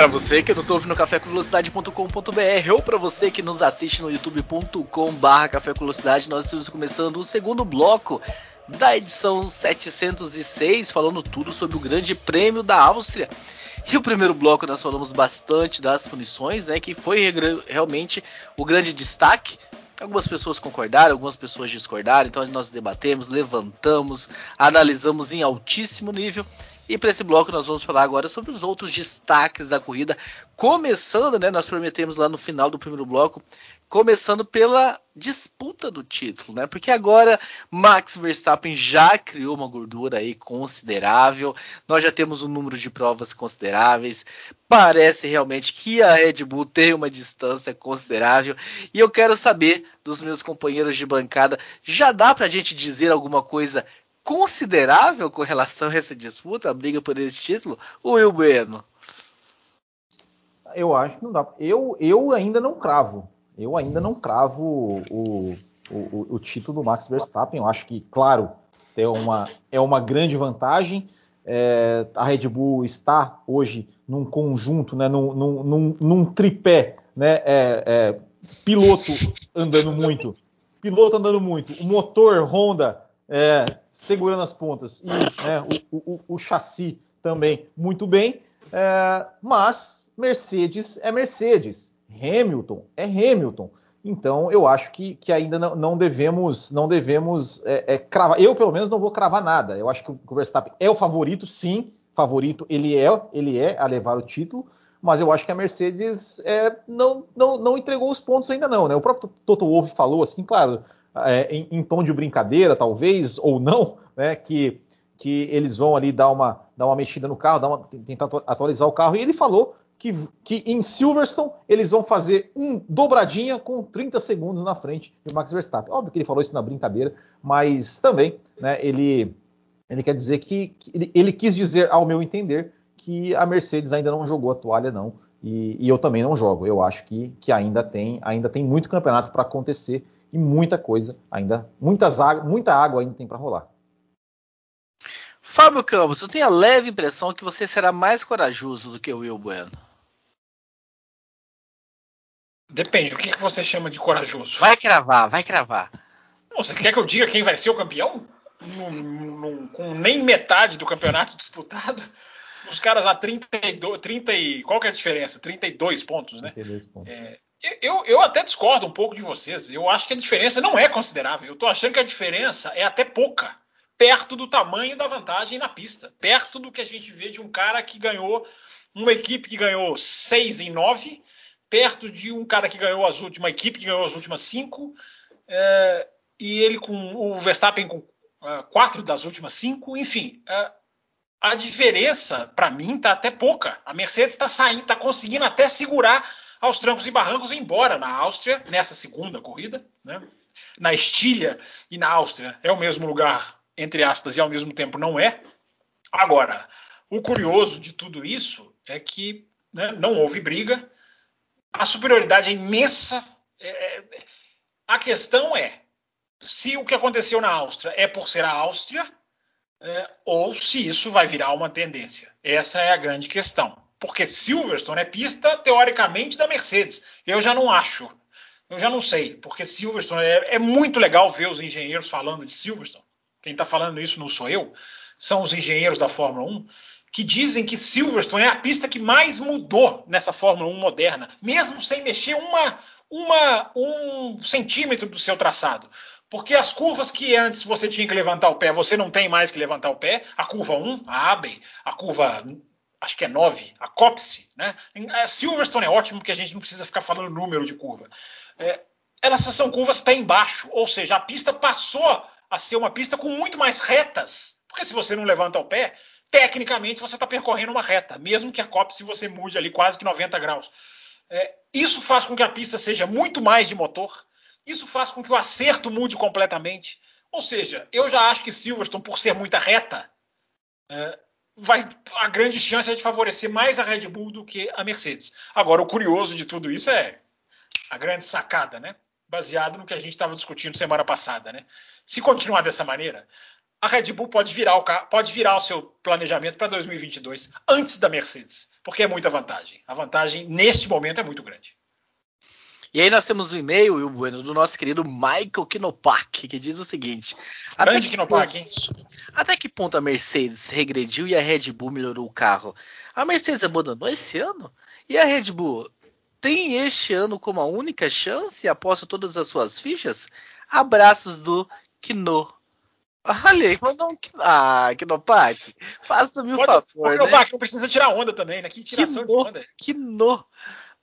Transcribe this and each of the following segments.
Para você que nos ouve no cafécomvelocidade.com.br ou para você que nos assiste no youtube.com/barra nós estamos começando o segundo bloco da edição 706, falando tudo sobre o Grande Prêmio da Áustria. E o primeiro bloco nós falamos bastante das punições, né? Que foi realmente o grande destaque. Algumas pessoas concordaram, algumas pessoas discordaram, então nós debatemos, levantamos, analisamos em altíssimo nível. E para esse bloco nós vamos falar agora sobre os outros destaques da corrida, começando, né, nós prometemos lá no final do primeiro bloco, começando pela disputa do título, né? Porque agora Max Verstappen já criou uma gordura aí considerável. Nós já temos um número de provas consideráveis. Parece realmente que a Red Bull tem uma distância considerável. E eu quero saber dos meus companheiros de bancada, já dá para a gente dizer alguma coisa considerável com relação a essa disputa, a briga por esse título, o Will Bueno? Eu acho que não dá. Eu, eu ainda não cravo. Eu ainda não cravo o, o, o, título do Max Verstappen. Eu acho que, claro, é uma, é uma grande vantagem. É, a Red Bull está hoje num conjunto, né, num, num, num, num tripé, né, é, é, piloto andando muito, piloto andando muito, o motor Honda é, segurando as pontas e né, o, o, o, chassi também muito bem. É, mas Mercedes é Mercedes, Hamilton é Hamilton. Então eu acho que, que ainda não, não, devemos não devemos é, é, cravar. Eu pelo menos não vou cravar nada. Eu acho que o Verstappen é o favorito, sim, favorito. Ele é ele é a levar o título. Mas eu acho que a Mercedes é, não, não, não entregou os pontos ainda não. Né? O próprio Toto Wolff falou assim, claro, é, em, em, tom de brincadeira, talvez, ou não, né, que, que eles vão ali dar uma, dar uma mexida no carro, uma, tentar atualizar o carro. E ele falou que, que em Silverstone eles vão fazer um dobradinha com 30 segundos na frente do Max Verstappen. Óbvio que ele falou isso na brincadeira, mas também né, ele, ele quer dizer que, que ele, ele, quis dizer, ao meu entender, que a Mercedes ainda não jogou a toalha, não. E, e eu também não jogo. Eu acho que, que ainda tem ainda tem muito campeonato para acontecer e muita coisa ainda, muitas muita água ainda tem para rolar. Fábio Campos, eu tenho a leve impressão que você será mais corajoso do que o Will Bueno. Depende, o que, que você chama de corajoso? Vai cravar, vai cravar. Não, você quer que eu diga quem vai ser o campeão? Num, num, com nem metade do campeonato disputado? Os caras a 32, 30 e. Qual que é a diferença? 32 pontos, né? 32 pontos. É, eu, eu até discordo um pouco de vocês. Eu acho que a diferença não é considerável. Eu estou achando que a diferença é até pouca, perto do tamanho da vantagem na pista, perto do que a gente vê de um cara que ganhou, uma equipe que ganhou 6 em 9, perto de um cara que ganhou as últimas, uma equipe que ganhou as últimas 5, é, e ele com o Verstappen com é, quatro das últimas cinco, enfim. É, a diferença, para mim, está até pouca. A Mercedes está saindo, está conseguindo até segurar aos trancos e barrancos, embora na Áustria, nessa segunda corrida, né, na Estília e na Áustria é o mesmo lugar, entre aspas, e ao mesmo tempo não é. Agora, o curioso de tudo isso é que né, não houve briga, a superioridade é imensa. É, é, a questão é se o que aconteceu na Áustria é por ser a Áustria é, ou se isso vai virar uma tendência. Essa é a grande questão porque Silverstone é pista, teoricamente, da Mercedes. Eu já não acho. Eu já não sei, porque Silverstone é, é muito legal ver os engenheiros falando de Silverstone. Quem está falando isso não sou eu, são os engenheiros da Fórmula 1, que dizem que Silverstone é a pista que mais mudou nessa Fórmula 1 moderna, mesmo sem mexer uma, uma, um centímetro do seu traçado. Porque as curvas que antes você tinha que levantar o pé, você não tem mais que levantar o pé. A curva 1, a Abbey, a curva acho que é 9, a Copse, né? A Silverstone é ótimo porque a gente não precisa ficar falando número de curva. É, elas são curvas pé embaixo, ou seja, a pista passou a ser uma pista com muito mais retas. Porque se você não levanta o pé, tecnicamente você está percorrendo uma reta, mesmo que a Copse você mude ali quase que 90 graus. É, isso faz com que a pista seja muito mais de motor, Isso faz com que o acerto mude completamente. Ou seja, eu já acho que Silverstone, por ser muita reta, é, vai, a grande chance é de favorecer mais a Red Bull do que a Mercedes. Agora, o curioso de tudo isso é a grande sacada, né? Baseado no que a gente estava discutindo semana passada, né? Se continuar dessa maneira, a Red Bull pode virar o, pode virar o seu planejamento para 2022 antes da Mercedes, porque é muita vantagem. A vantagem neste momento é muito grande. E aí nós temos um e-mail, Bueno, do nosso querido Michael Kinopak, que diz o seguinte: Grande Kinopak, hein? Até que ponto a Mercedes regrediu e a Red Bull melhorou o carro? A Mercedes abandonou esse ano? E a Red Bull tem este ano como a única chance e aposta todas as suas fichas? Abraços do Kino. Olha aí, mandou um. Ah, Kinopak, faça-me um favor. Kinopak, né? não precisa tirar onda também, né? Que tiração Kino, de onda. Kino.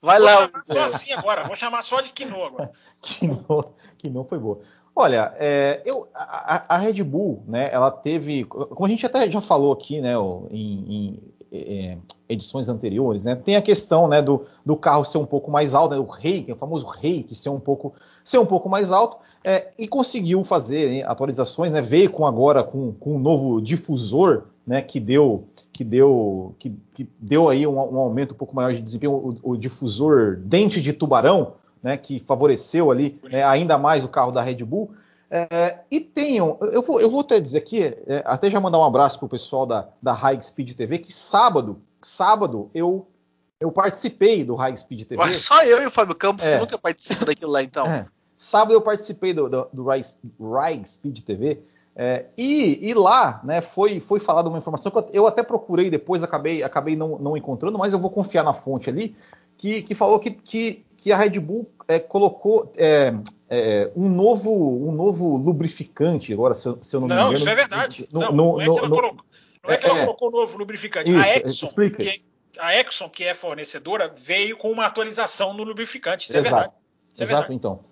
Vai vou lá. Chamar só assim agora, vou chamar só de Kino agora. Kino, Kino foi boa. Olha, é, eu, a, a, Red Bull, né, ela teve, como a gente até já falou aqui, né, em, em é, edições anteriores, né, tem a questão, né, do, do carro ser um pouco mais alto, né, o rei, o famoso rei, que ser um pouco, ser um pouco mais alto, é, e conseguiu fazer né, atualizações, né, veio com agora com, com um novo difusor, né, que deu que deu, que, que deu aí um, um, aumento um pouco maior de desempenho, o, o difusor dente de tubarão, né, que favoreceu ali né, ainda mais o carro da Red Bull. É, e tenham, eu vou, eu vou até dizer aqui, é, até já mandar um abraço para o pessoal da, da High Speed TV, que sábado, sábado eu eu participei do High Speed TV. Mas só eu e o Fábio Campos é, nunca participam daquilo lá, então. É. Sábado eu participei do, do, do High Speed TV é, e, e, lá né, foi, foi falada uma informação que eu até procurei depois, acabei, acabei não, não encontrando, mas eu vou confiar na fonte ali, que, que falou que, que, que, a Red Bull é, colocou é, é um, novo, um novo lubrificante, agora, se eu, se eu não, não me engano. Não, isso é verdade. No, não, no, não, é que ela, colocou, não é que ela é, colocou novo lubrificante. Isso, a Exxon, explica. Que, a Exxon, que é fornecedora, veio com uma atualização no lubrificante. Isso Exato. é verdade. Exato, então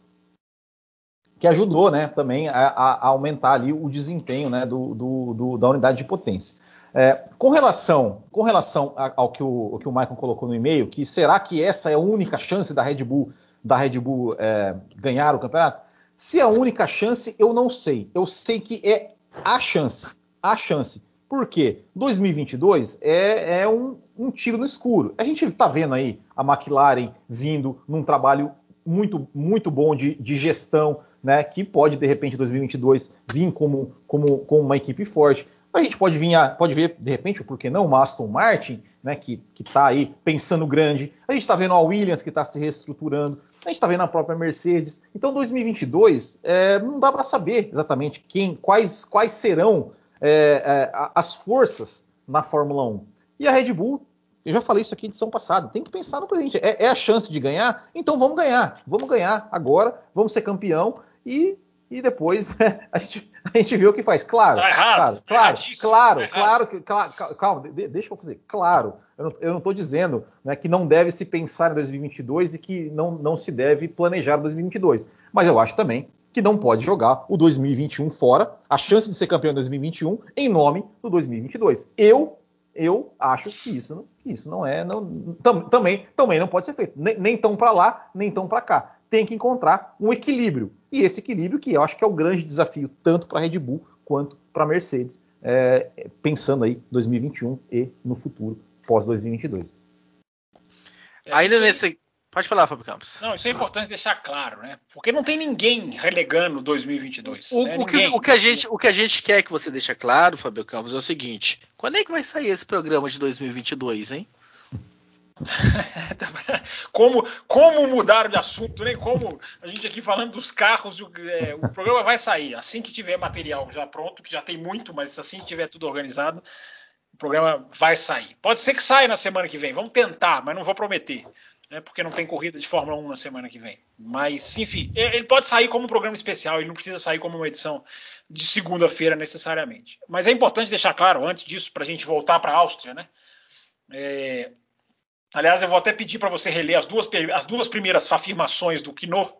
que ajudou né, também a, a, aumentar ali o desempenho né, do, do, do, da unidade de potência. É, com relação, com relação ao que o, que o Michael colocou no e-mail, que será que essa é a única chance da Red Bull, da Red Bull é, ganhar o campeonato? Se é a única chance, eu não sei. Eu sei que é a chance. A chance. Por quê? 2022 é, é um, um tiro no escuro. A gente está vendo aí a McLaren vindo num trabalho muito, muito bom de, de gestão, né, que pode, de repente, em 2022 vir como, como, como uma equipe forte. A gente pode, vir a, pode ver, de repente, por que não, uma Aston Martin, né, que está aí pensando grande. A gente está vendo a Williams, que está se reestruturando. A gente está vendo a própria Mercedes. Então, 2022, é, não dá para saber exatamente quem, quais, quais serão é, é, as forças na Fórmula 1. E a Red Bull eu já falei isso aqui edição passada. Tem que pensar no presente. É, é, a chance de ganhar? Então vamos ganhar. Vamos ganhar agora. Vamos ser campeão e, e depois a, gente, a gente vê o que faz. Claro. Tá errado. Claro, tá claro, tá claro, que, claro, calma, deixa eu fazer. Claro, eu não estou dizendo né, que não deve se pensar em 2022 e que não, não se deve planejar 2022. Mas eu acho também que não pode jogar o 2021 fora, a chance de ser campeão em 2021 em nome do 2022. Eu eu acho que isso, isso não é. Não, tam, também, também não pode ser feito. Nem, nem tão para lá, nem tão para cá. Tem que encontrar um equilíbrio. E esse equilíbrio que eu acho que é o grande desafio, tanto para a Red Bull quanto para a Mercedes, é, pensando aí 2021 e no futuro, pós 2022. É, Ainda nesse, Pode falar, Fábio Campos. Não, isso é importante deixar claro, né? Porque não tem ninguém relegando 2022. O, né? o, que, o, que, a gente, o que a gente quer que você deixe claro, Fábio Campos, é o seguinte: quando é que vai sair esse programa de 2022, hein? como, como mudar de assunto, né? Como a gente aqui falando dos carros, o, é, o programa vai sair assim que tiver material já pronto, que já tem muito, mas assim que tiver tudo organizado, o programa vai sair. Pode ser que saia na semana que vem, vamos tentar, mas não vou prometer né, porque não tem corrida de Fórmula 1 na semana que vem. Mas, enfim, ele pode sair como um programa especial, ele não precisa sair como uma edição de segunda-feira necessariamente. Mas é importante deixar claro, antes disso, para a gente voltar para a Áustria, né? É... Aliás, eu vou até pedir para você reler as duas, as duas primeiras afirmações do Quino,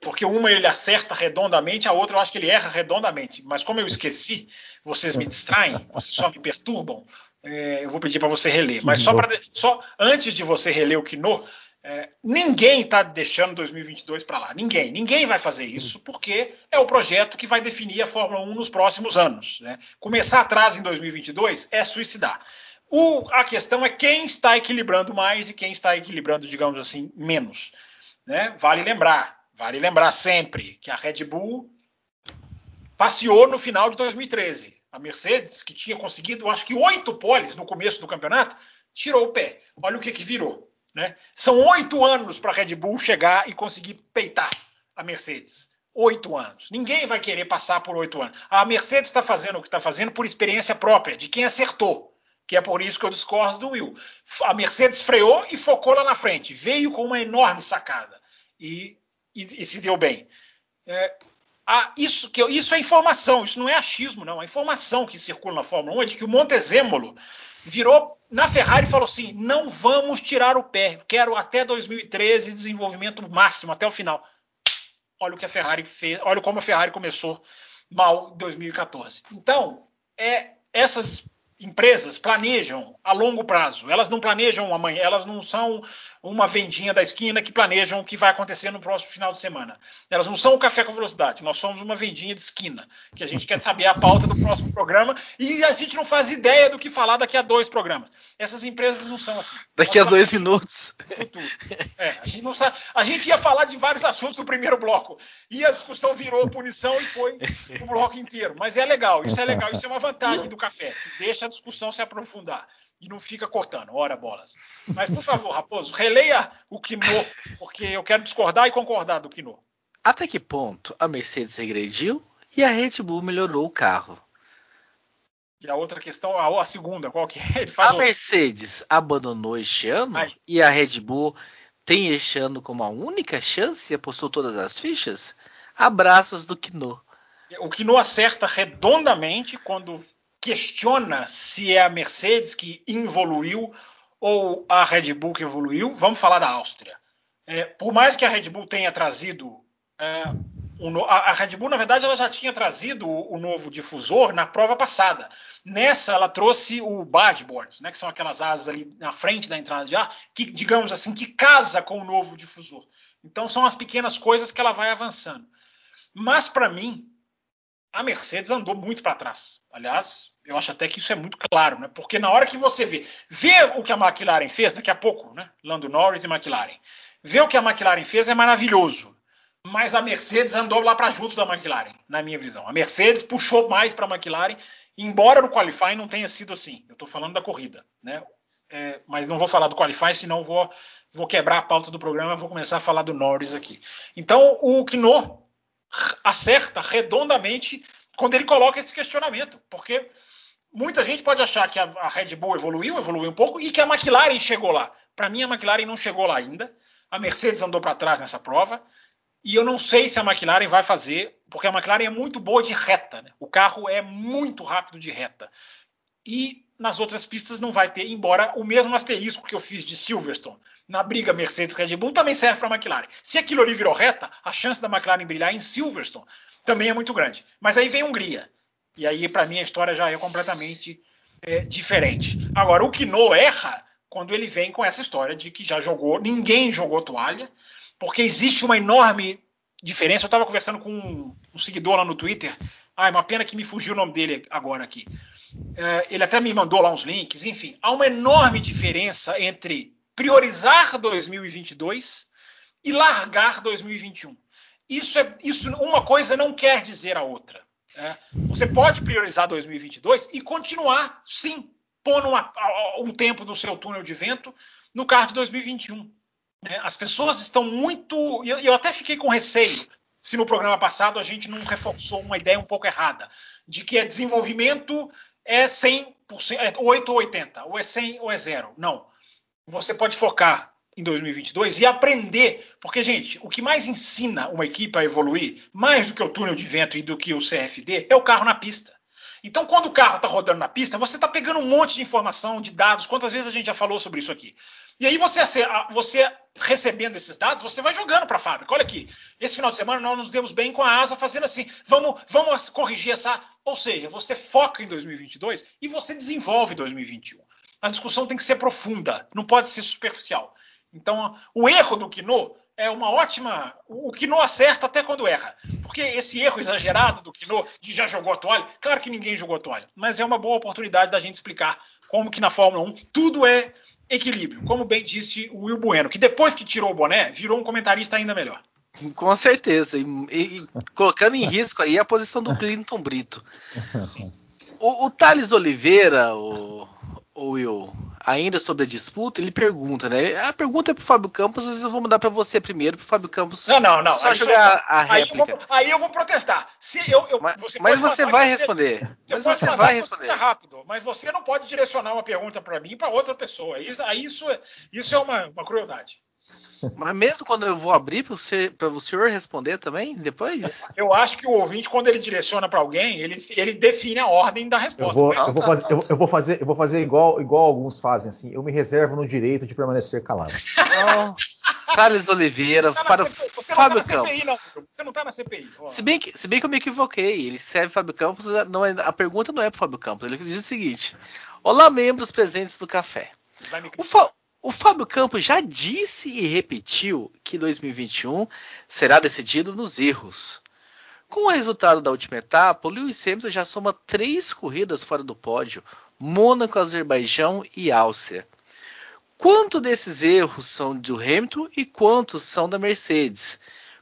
porque uma ele acerta redondamente, a outra eu acho que ele erra redondamente. Mas como eu esqueci, vocês me distraem, vocês só me perturbam, é, eu vou pedir para você reler. Mas só, pra, só antes de você reler o Quino, É, ninguém está deixando 2022 para lá. Ninguém. Ninguém vai fazer isso porque é o projeto que vai definir a Fórmula 1 nos próximos anos. Né? Começar atrás em 2022 é suicidar. O, a questão é quem está equilibrando mais e quem está equilibrando, digamos assim, menos. Né? Vale lembrar, vale lembrar sempre que a Red Bull passeou no final de 2013. A Mercedes, que tinha conseguido, acho que oito poles no começo do campeonato, tirou o pé. Olha o que, que virou. Né? São oito anos para a Red Bull chegar e conseguir peitar a Mercedes. Oito anos. Ninguém vai querer passar por oito anos. A Mercedes está fazendo o que está fazendo por experiência própria, de quem acertou. Que é por isso que eu discordo do Will. A Mercedes freou e focou lá na frente. Veio com uma enorme sacada. E, e, e se deu bem. É, ah, isso, que, isso é informação, isso não é achismo, não. A informação que circula na Fórmula 1 é de que o Montezemolo virou na Ferrari e falou assim: não vamos tirar o pé, quero até 2013 desenvolvimento máximo, até o final. Olha o que a Ferrari fez, olha como a Ferrari começou mal em 2014. Então, é essas empresas planejam a longo prazo. Elas não planejam amanhã, elas não são uma vendinha da esquina que planejam o que vai acontecer no próximo final de semana. Elas não são o café com velocidade, nós somos uma vendinha de esquina, que a gente quer saber a pauta do próximo programa e a gente não faz ideia do que falar daqui a dois programas. Essas empresas não são assim. Daqui nós a dois minutos. É, a, gente não sabe, a gente ia falar de vários assuntos no primeiro bloco e a discussão virou punição e foi o bloco inteiro. Mas é legal, isso é legal, isso é uma vantagem do café, que deixa a discussão se aprofundar e não fica cortando, ora bolas. Mas, por favor, Raposo, releia o Quinô, porque eu quero discordar e concordar do Quinô. Até que ponto a Mercedes regrediu e a Red Bull melhorou o carro? E a outra questão, a, a segunda, qual que é? Ele faz a outro. Mercedes abandonou este ano Ai. e a Red Bull tem este ano como a única chance e apostou todas as fichas? Abraços do Quinô. O Quinô acerta redondamente quando questiona se é a Mercedes que evoluiu ou a Red Bull que evoluiu. Vamos falar da Áustria. É, por mais que a Red Bull tenha trazido. É, um, a, a, Red Bull, na verdade, ela já tinha trazido o, o, novo difusor na prova passada. Nessa, ela trouxe o Badboards, né, que são aquelas asas ali na frente da entrada de ar, que, digamos assim, que casa com o novo difusor. Então, são as pequenas coisas que ela vai avançando. Mas, para mim, a Mercedes andou muito para trás. Aliás, eu acho até que isso é muito claro, né? Porque na hora que você vê, vê o que a McLaren fez, daqui a pouco, né? Lando Norris e McLaren, vê o que a McLaren fez é maravilhoso. Mas a Mercedes andou lá para junto da McLaren, na minha visão. A Mercedes puxou mais para a McLaren, embora no qualifying não tenha sido assim. Eu estou falando da corrida, né? É, mas não vou falar do qualifying, senão vou, vou quebrar a pauta do programa. Vou começar a falar do Norris aqui. Então, o Kno acerta redondamente quando ele coloca esse questionamento, porque muita gente pode achar que a, Red Bull evoluiu, evoluiu um pouco, e que a McLaren chegou lá. Para mim, a McLaren não chegou lá ainda. A Mercedes andou para trás nessa prova. E eu não sei se a McLaren vai fazer, porque a McLaren é muito boa de reta. Né? O carro é muito rápido de reta. E nas outras pistas não vai ter, embora o mesmo asterisco que eu fiz de Silverstone na briga Mercedes-Red Bull também serve para a McLaren. Se aquilo ali virou reta, a chance da McLaren brilhar em Silverstone também é muito grande. Mas aí vem Hungria. E aí, para mim, a história já é completamente é, diferente. Agora, o Kino erra quando ele vem com essa história de que já jogou, ninguém jogou toalha, porque existe uma enorme diferença. Eu estava conversando com um, um seguidor lá no Twitter. É uma pena que me fugiu o nome dele agora aqui. É, ele até me mandou lá uns links, enfim. Há uma enorme diferença entre priorizar 2022 e largar 2021. Isso é isso uma coisa não quer dizer a outra. É. Você pode priorizar 2022 e continuar, sim, pondo uma, um tempo no seu túnel de vento no carro de 2021. É, as pessoas estão muito. Eu, eu até fiquei com receio se no programa passado a gente não reforçou uma ideia um pouco errada, de que é desenvolvimento é 100%, é 8 ou 80, ou é 100 ou é zero. Não. Você pode focar em 2022 e aprender, porque gente, o que mais ensina uma equipe a evoluir, mais do que o túnel de vento e do que o CFD, é o carro na pista. Então, quando o carro está rodando na pista, você está pegando um monte de informação, de dados. Quantas vezes a gente já falou sobre isso aqui? E aí você, você recebendo esses dados, você vai jogando para a fábrica. Olha aqui, esse final de semana nós nos demos bem com a asa fazendo assim. Vamos, vamos corrigir essa. Ou seja, você foca em 2022 e você desenvolve 2021. A discussão tem que ser profunda, não pode ser superficial. Então, o erro do Quino é uma ótima. O Quino acerta até quando erra. Porque esse erro exagerado do Quino de já jogou a toalha, claro que ninguém jogou a toalha, mas é uma boa oportunidade da gente explicar como que na Fórmula 1 tudo é equilíbrio. Como bem disse o Will Bueno, que depois que tirou o boné, virou um comentarista ainda melhor. Com certeza. E, e colocando em risco aí a posição do Clinton Brito. O, o Thales Oliveira, o, o Will, ainda sobre a disputa, ele pergunta, né? A pergunta é pro Fábio Campos, mas eu vou mudar para você primeiro, pro Fábio Campos. Não, não, não. Só aí jogar a réplica. Aí eu, vou, aí eu vou protestar. Se eu, eu mas você, mas você vai responder. Você mas você vai responder. rápido, mas você não pode direcionar uma pergunta para mim e para outra pessoa. Isso, isso, é, isso é uma, uma crueldade. Mas mesmo quando eu vou abrir para você, o senhor responder também depois? Eu acho que o ouvinte, quando ele direciona para alguém, ele, ele define a ordem da resposta. Eu vou, eu vou, fazer, eu, eu vou fazer, eu vou fazer igual, igual alguns fazem, assim. Eu me reservo no direito de permanecer calado. Então, Carlos Oliveira, tá para CPI, você Fábio tá Campos. CPI, não, você não está na CPI. Se bem, que, se bem que eu me equivoquei, ele serve Fábio Campos, não é, a pergunta não é para Fábio Campos, ele diz o seguinte: Olá, membros presentes do café. O, Fa o Fábio Campos já disse e repetiu que 2021 será decidido nos erros. Com o resultado da última etapa, o Lewis Hamilton já soma três corridas fora do pódio: Mônaco, Azerbaijão e Áustria. Quanto desses erros são do Hamilton e quantos são da Mercedes?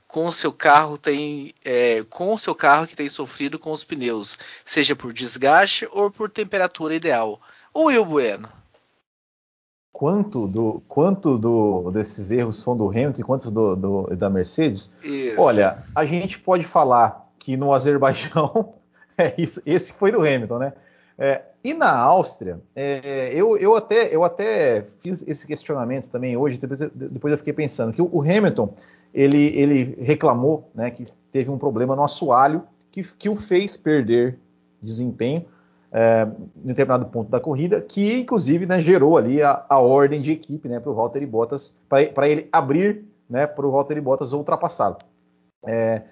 Com seu carro tem, é, com o seu carro que tem sofrido com os pneus, seja por desgaste ou por temperatura ideal. Ou eu, Bueno? Quanto do quanto do, desses erros são do Hamilton e quantos do, do, da Mercedes? Isso. Olha, a gente pode falar que no Azerbaijão é isso, esse foi do Hamilton, né? É, e na Áustria, é, eu, eu, até, eu até fiz esse questionamento também hoje, depois, depois eu fiquei pensando que o, o, Hamilton ele, ele reclamou né, que teve um problema no assoalho que, que o fez perder desempenho é, em determinado ponto da corrida, que inclusive né, gerou ali a, a, ordem de equipe né, para o Valtteri Bottas, para ele abrir né, para o Valtteri Bottas ultrapassado. É,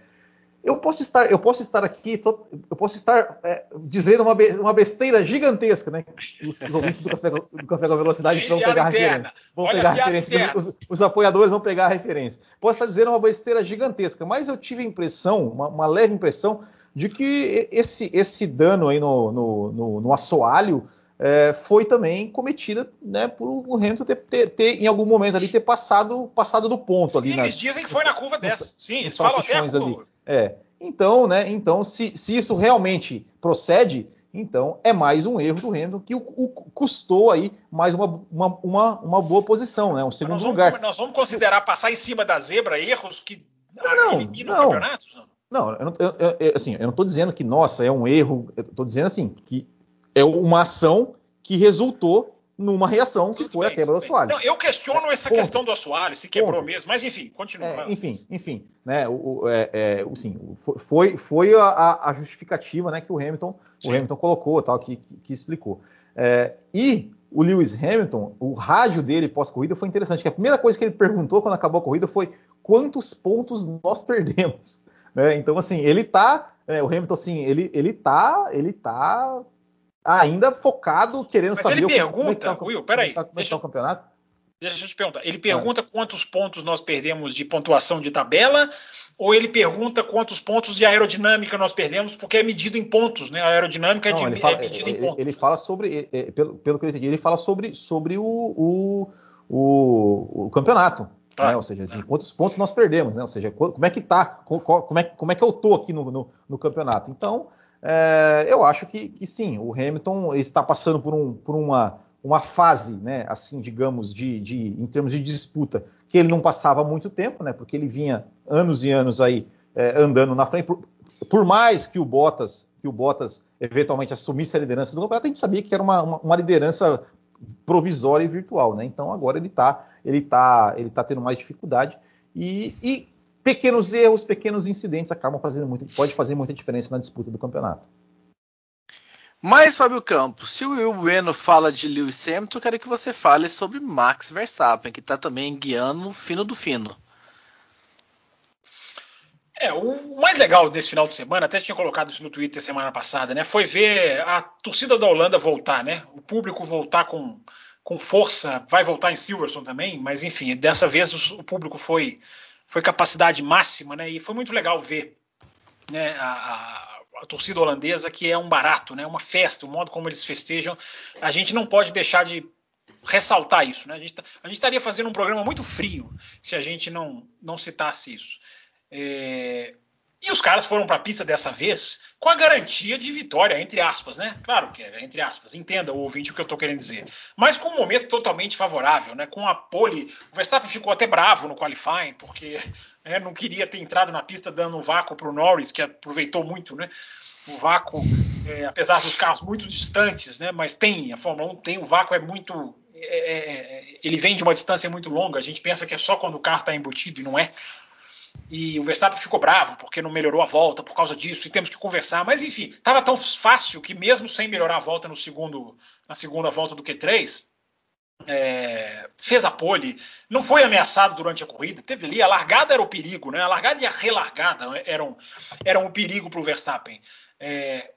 eu posso estar, eu posso estar aqui, tô, eu posso estar é, dizendo uma, be, uma, besteira gigantesca, né? Os, os ouvintes do Café, do Café com Velocidade vão pegar a referência. Vão pegar a referência. Os, os, apoiadores vão pegar a referência. Posso estar dizendo uma besteira gigantesca, mas eu tive a impressão, uma, uma leve impressão, de que esse, esse dano aí no, no, no, no assoalho é, foi também cometida né, por o Hamilton ter, ter, ter, em algum momento ali ter passado, passado do ponto Sim, ali. Eles dizem que foi na curva dessa. Sim, eles falam até a curva. Ali. É. Então, né? Então, se, se isso realmente procede, então é mais um erro do Hamilton que o, o custou aí mais uma, uma, uma, uma, boa posição, né? Um segundo nós vamos, lugar. Nós vamos considerar passar em cima da zebra erros que não, eliminam não, campeonatos? Não? Não, eu não, eu, eu, assim, eu não estou dizendo que, nossa, é um erro. Estou dizendo assim, que é uma ação que resultou numa reação que Tudo foi bem, a quebra do assoalho. Não, eu questiono essa Ponto. questão do assoalho, se quebrou Ponto. mesmo, mas enfim, continua. É, enfim, enfim, né, o, é, é, assim, foi, foi a, a, justificativa né, que o Hamilton, o Hamilton colocou, tal, que, que, que explicou. É, e o Lewis Hamilton, o rádio dele pós-corrida foi interessante, que a primeira coisa que ele perguntou quando acabou a corrida foi quantos pontos nós perdemos. Né? Então, assim, ele tá. É, o Hamilton, assim, ele, ele tá. Ele tá ainda focado, querendo Mas saber ele pergunta, como é que tá, Will, peraí, como é tá, deixa, tá o campeonato. Deixa eu te perguntar. Ele pergunta ah. quantos pontos nós perdemos de pontuação de tabela, ou ele pergunta quantos pontos de aerodinâmica nós perdemos, porque é medido em pontos, né? A aerodinâmica Não, é, de, fala, é medida em pontos. Ele fala sobre, é, é, pelo, pelo que eu entendi, ele fala sobre, sobre o, o, o, o campeonato. Né? Ou seja, assim, quantos pontos nós perdemos, né? Ou seja, como é que tá, como é, como é que eu tô aqui no, no, no campeonato. Então, é, eu acho que, que, sim, o Hamilton está passando por, um, por uma, uma fase, né, assim, digamos, de, de, em termos de disputa, que ele não passava muito tempo, né? Porque ele vinha anos e anos aí é, andando na frente. Por, por, mais que o Bottas, que o Bottas eventualmente assumisse a liderança do campeonato, a gente sabia que era uma, uma, uma liderança provisória e virtual, né? Então agora ele está ele tá, ele tá tendo mais dificuldade e, e, pequenos erros, pequenos incidentes acabam fazendo muito, pode fazer muita diferença na disputa do campeonato. Mas, Fábio Campos, se o Will Bueno fala de Lewis Hamilton, eu quero que você fale sobre Max Verstappen, que está também guiando o fino do fino. É, o mais legal desse final de semana, até tinha colocado isso no Twitter semana passada, né? Foi ver a torcida da Holanda voltar, né? O público voltar com com força, vai voltar em Silverstone também, mas enfim, dessa vez o público foi, foi capacidade máxima, né? E foi muito legal ver né, a, a, a, torcida holandesa, que é um barato, né? Uma festa, o modo como eles festejam. A gente não pode deixar de ressaltar isso, né? A gente, tá, a gente estaria fazendo um programa muito frio se a gente não, não citasse isso. É, e os caras foram para a pista dessa vez com a garantia de vitória, entre aspas, né? Claro que é, entre aspas, entenda o ouvinte o que eu estou querendo dizer. Mas com um momento totalmente favorável, né? Com a pole. O Verstappen ficou até bravo no qualifying, porque né, não queria ter entrado na pista dando um vácuo para o Norris, que aproveitou muito, né? O vácuo, é, apesar dos carros muito distantes, né? Mas tem, a Fórmula 1 tem, o vácuo é muito. É, é, é, ele vem de uma distância muito longa. A gente pensa que é só quando o carro está embutido e não é e o Verstappen ficou bravo porque não melhorou a volta por causa disso e temos que conversar. Mas enfim, estava tão fácil que mesmo sem melhorar a volta no segundo, na segunda volta do Q3, é, fez a pole, não foi ameaçado durante a corrida, teve ali a largada era o perigo, né? A largada e a relargada eram, eram o perigo para o Verstappen. É,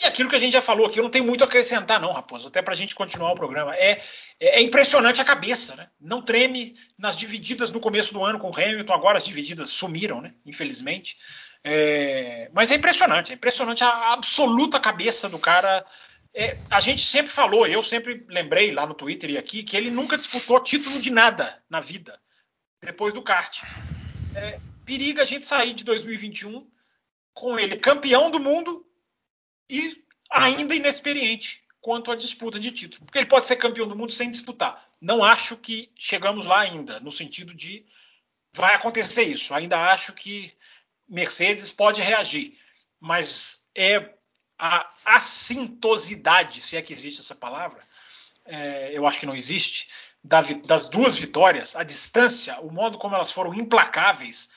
e aquilo que a gente já falou aqui, eu não tenho muito a acrescentar, não, Raposo, até para a gente continuar o programa. É, é, é, impressionante a cabeça, né? Não treme nas divididas no começo do ano com o Hamilton, agora as divididas sumiram, né? Infelizmente. É, mas é impressionante, é impressionante a absoluta cabeça do cara. É, a gente sempre falou, eu sempre lembrei lá no Twitter e aqui, que ele nunca disputou título de nada na vida, depois do kart. É, periga a gente sair de 2021 com ele campeão do mundo e ainda inexperiente quanto à disputa de título. Porque ele pode ser campeão do mundo sem disputar. Não acho que chegamos lá ainda, no sentido de vai acontecer isso. Ainda acho que Mercedes pode reagir. Mas é a assintosidade, se é que existe essa palavra, é, eu acho que não existe, da, das duas vitórias, a distância, o modo como elas foram implacáveis,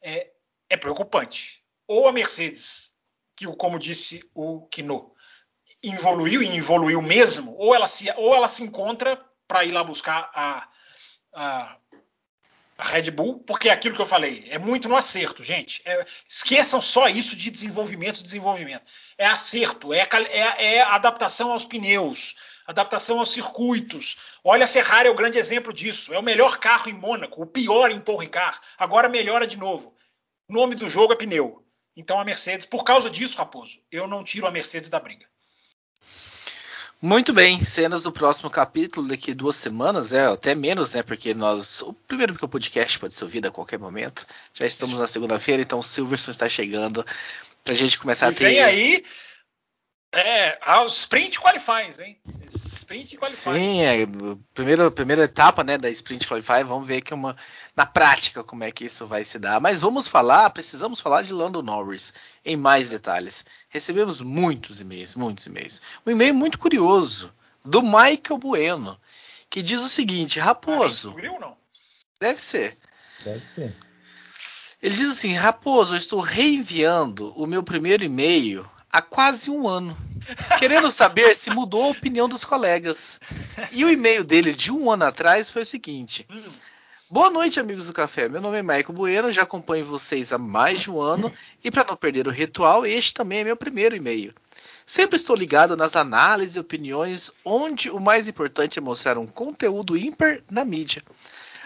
é, é preocupante. Ou a Mercedes que, como disse o Kino, evoluiu e evoluiu mesmo, ou ela se, ou ela se encontra para ir lá buscar a, a, Red Bull, porque é aquilo que eu falei, é muito no acerto, gente. É, esqueçam só isso de desenvolvimento, desenvolvimento. É acerto, é, é, é adaptação aos pneus, adaptação aos circuitos. Olha, a Ferrari é o grande exemplo disso. É o melhor carro em Mônaco, o pior em Paul Ricard. Agora melhora de novo. O nome do jogo é pneu. Então a Mercedes, por causa disso, Raposo, eu não tiro a Mercedes da briga. Muito bem, cenas do próximo capítulo daqui duas semanas, é até menos, né? Porque nós. O primeiro porque o podcast pode ser ouvido a qualquer momento. Já estamos na segunda-feira, então o Silverson está chegando para a gente começar e a ter. Vem aí é, aos sprint qualifies, hein? Sprint Qualify. Sim, é, primeira, primeira etapa né, da Sprint Qualify, vamos ver que uma, na prática como é que isso vai se dar. Mas vamos falar, precisamos falar de Lando Norris em mais detalhes. Recebemos muitos e-mails, muitos e-mails. Um e-mail muito curioso do Michael Bueno, que diz o seguinte: Raposo. Ah, não? Deve ser. Deve ser. Ele diz assim: Raposo, eu estou reenviando o meu primeiro e-mail há quase um ano, querendo saber se mudou a opinião dos colegas. E o e-mail dele de um ano atrás foi o seguinte. Boa noite, amigos do café. Meu nome é Michael Bueno, já acompanho vocês há mais de um ano e para não perder o ritual, este também é meu primeiro e-mail. Sempre estou ligado nas análises e opiniões, onde o mais importante é mostrar um conteúdo ímpar na mídia.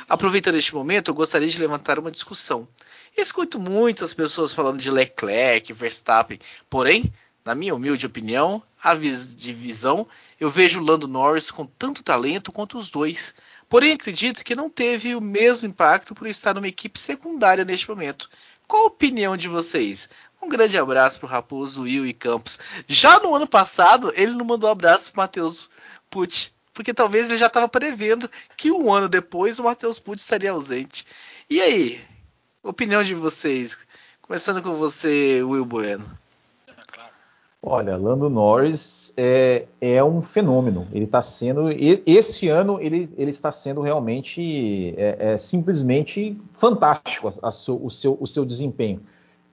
Aproveitando este momento, eu gostaria de levantar uma discussão. Escuto muitas pessoas falando de Leclerc, Verstappen, porém, na minha humilde opinião, a divisão, eu vejo Lando Norris com tanto talento quanto os dois. Porém, acredito que não teve o mesmo impacto por estar numa equipe secundária neste momento. Qual a opinião de vocês? Um grande abraço para o Raposo, Will e Campos. Já no ano passado, ele não mandou abraço para Matheus Pucci, porque talvez ele já estava prevendo que um ano depois o Matheus Pucci estaria ausente. E aí, opinião de vocês. Começando com você, Will Bueno. Olha, Lando Norris é, é um fenômeno. Ele está sendo. Esse ano ele, ele está sendo realmente é, é simplesmente fantástico a, a o, seu, o seu desempenho.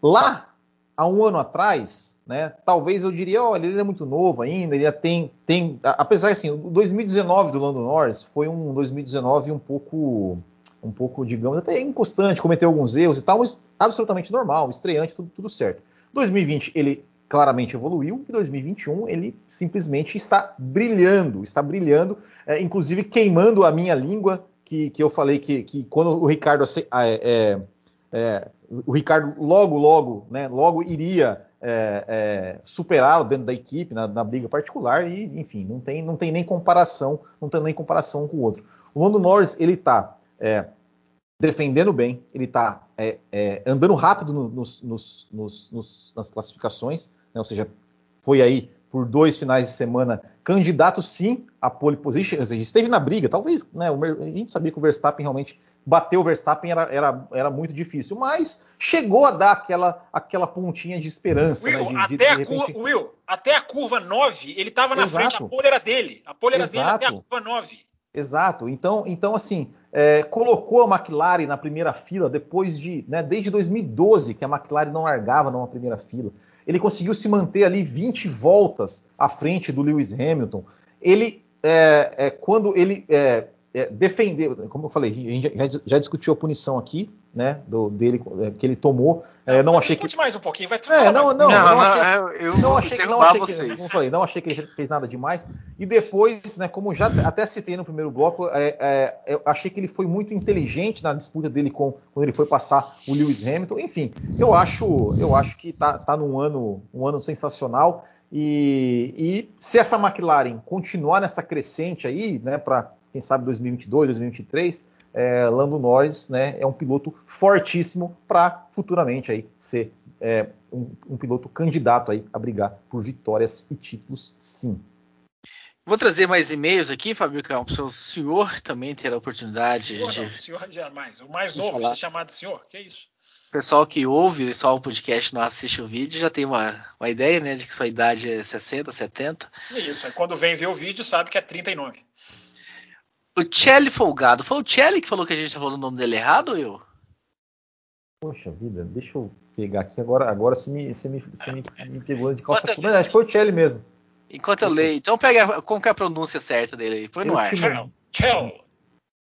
Lá, há um ano atrás, né, talvez eu diria, olha, ele é muito novo ainda, ele tem. tem apesar assim, o 2019 do Lando Norris foi um 2019 um pouco um pouco, digamos, até inconstante, cometeu alguns erros e tal, mas absolutamente normal, estreante, tudo, tudo certo. 2020 ele claramente evoluiu, e 2021 ele simplesmente está brilhando, está brilhando, é, inclusive queimando a minha língua, que, que eu falei que, que quando o Ricardo ah, é, é, é, o Ricardo logo, logo, né, logo iria é, é, superá-lo dentro da equipe, na, na, briga particular, e enfim, não tem, não tem nem comparação, não tem nem comparação com o outro. O Lando Norris, ele está é, defendendo bem, ele está é, é, andando rápido no, nos, nos, nos, nas classificações, né, ou seja, foi aí por dois finais de semana candidato sim a pole position, ou seja, esteve na briga, talvez, né, a gente sabia que o Verstappen realmente bater o Verstappen era, era, era muito difícil, mas chegou a dar aquela, aquela pontinha de esperança. Will, né, de, até, de, de a repente... curva, Will, até a curva 9, ele estava na Exato. frente, a pole era dele, a pole era Exato. dele até a curva 9. Exato. Então, então assim, é, colocou a McLaren na primeira fila depois de, né, desde 2012 que a McLaren não largava numa primeira fila. Ele conseguiu se manter ali 20 voltas à frente do Lewis Hamilton. Ele, é, é, quando ele é, é, defender, como eu falei, a gente já, já, discutiu a punição aqui, né, do, dele é, que ele tomou. É, não, não achei que mais um pouquinho, vai é, não, não, não, não, achei, eu não achei, achei que, como falei, não achei que ele fez nada demais. E depois, né, como já até citei no primeiro bloco, é, é, eu achei que ele foi muito inteligente na disputa dele com quando ele foi passar o Lewis Hamilton. Enfim, eu acho, eu acho que tá, tá num ano, um ano sensacional. E, e se essa McLaren continuar nessa crescente aí, né, para quem sabe 2022, 2023, é, Lando Norris né, é um piloto fortíssimo para futuramente aí ser é, um, um, piloto candidato aí a brigar por vitórias e títulos, sim. Vou trazer mais e-mails aqui, Fábio Campos. O senhor também terá a oportunidade senhor, de. Não, senhor jamais. O mais novo falar. ser chamado senhor. Que é isso? O pessoal que ouve só o podcast não assiste o vídeo já tem uma, uma ideia, né, de que sua idade é 60, 70. Isso, aí quando vem ver o vídeo sabe que é 39. O Chelly Folgado. Foi o Chelly que falou que a gente tá falando o nome dele errado ou eu? Poxa vida, deixa eu pegar aqui agora. Agora você me, você me, você me, me pegou de calça curta. Acho que foi o Chelly mesmo. Enquanto eu leio. Então pega como que é a pronúncia certa dele aí. Põe no eu ar. Chell.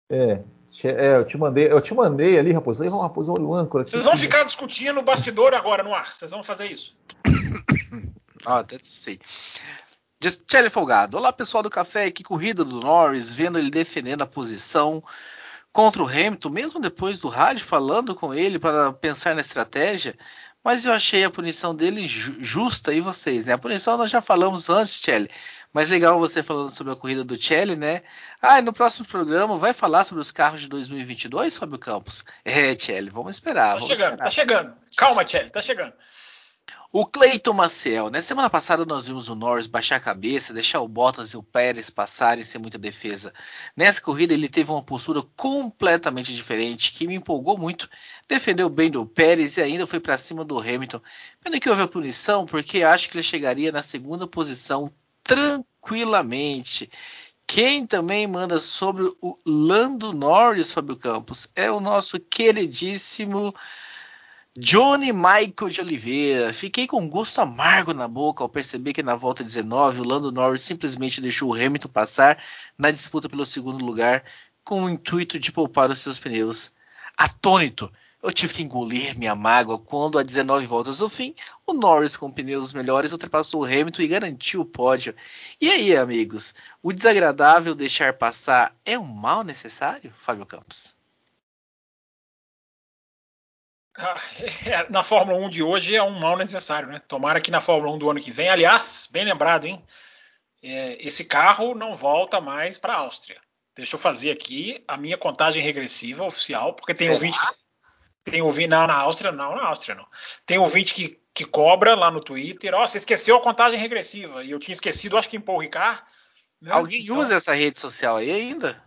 É, é, eu te mandei, eu te mandei ali, Raposo. Aí, Raposo, olha o âncora. Vocês vão ficar discutindo no bastidor agora no ar. Vocês vão fazer isso. ah, até sei. Tchelle Folgado. Olá, pessoal do café. Que corrida do Norris, vendo ele defendendo a posição contra o Hamilton, mesmo depois do rádio falando com ele para pensar na estratégia. Mas eu achei a punição dele justa e vocês, né? A punição nós já falamos antes, Tchelle. Mas legal você falando sobre a corrida do Tchelle, né? Ah, e no próximo programa vai falar sobre os carros de 2022, Fábio Campos? É, Tchelle, vamos esperar. Tá vamos chegando, esperar. tá chegando. Calma, Tchelle, tá chegando. O Cleiton Maciel, né? Semana passada nós vimos o Norris baixar a cabeça, deixar o Bottas e o Pérez passarem sem muita defesa. Nessa corrida ele teve uma postura completamente diferente, que me empolgou muito. Defendeu bem do Pérez e ainda foi para cima do Hamilton. Pena que houve a punição, porque acho que ele chegaria na segunda posição tranquilamente. Quem também manda sobre o Lando Norris, Fábio Campos, é o nosso queridíssimo Johnny Michael de Oliveira. Fiquei com gosto amargo na boca ao perceber que na volta 19 o Lando Norris simplesmente deixou o Hamilton passar na disputa pelo segundo lugar com o intuito de poupar os seus pneus. Atônito, eu tive que engolir minha mágoa quando, a 19 voltas do fim, o Norris com pneus melhores ultrapassou o Hamilton e garantiu o pódio. E aí, amigos, o desagradável deixar passar é um mal necessário, Fábio Campos? na Fórmula 1 de hoje é um mal necessário, né? Tomara que na Fórmula 1 do ano que vem, aliás, bem lembrado, hein? É, esse carro não volta mais para a Áustria. Deixa eu fazer aqui a minha contagem regressiva oficial, porque tem Será? ouvinte que, tem ouvinte não na Áustria, não na Áustria não. Tem ouvinte que, que cobra lá no Twitter, ó, oh, você esqueceu a contagem regressiva e eu tinha esquecido, acho que em Paul Ricard. Né? Alguém então, usa essa rede social aí ainda?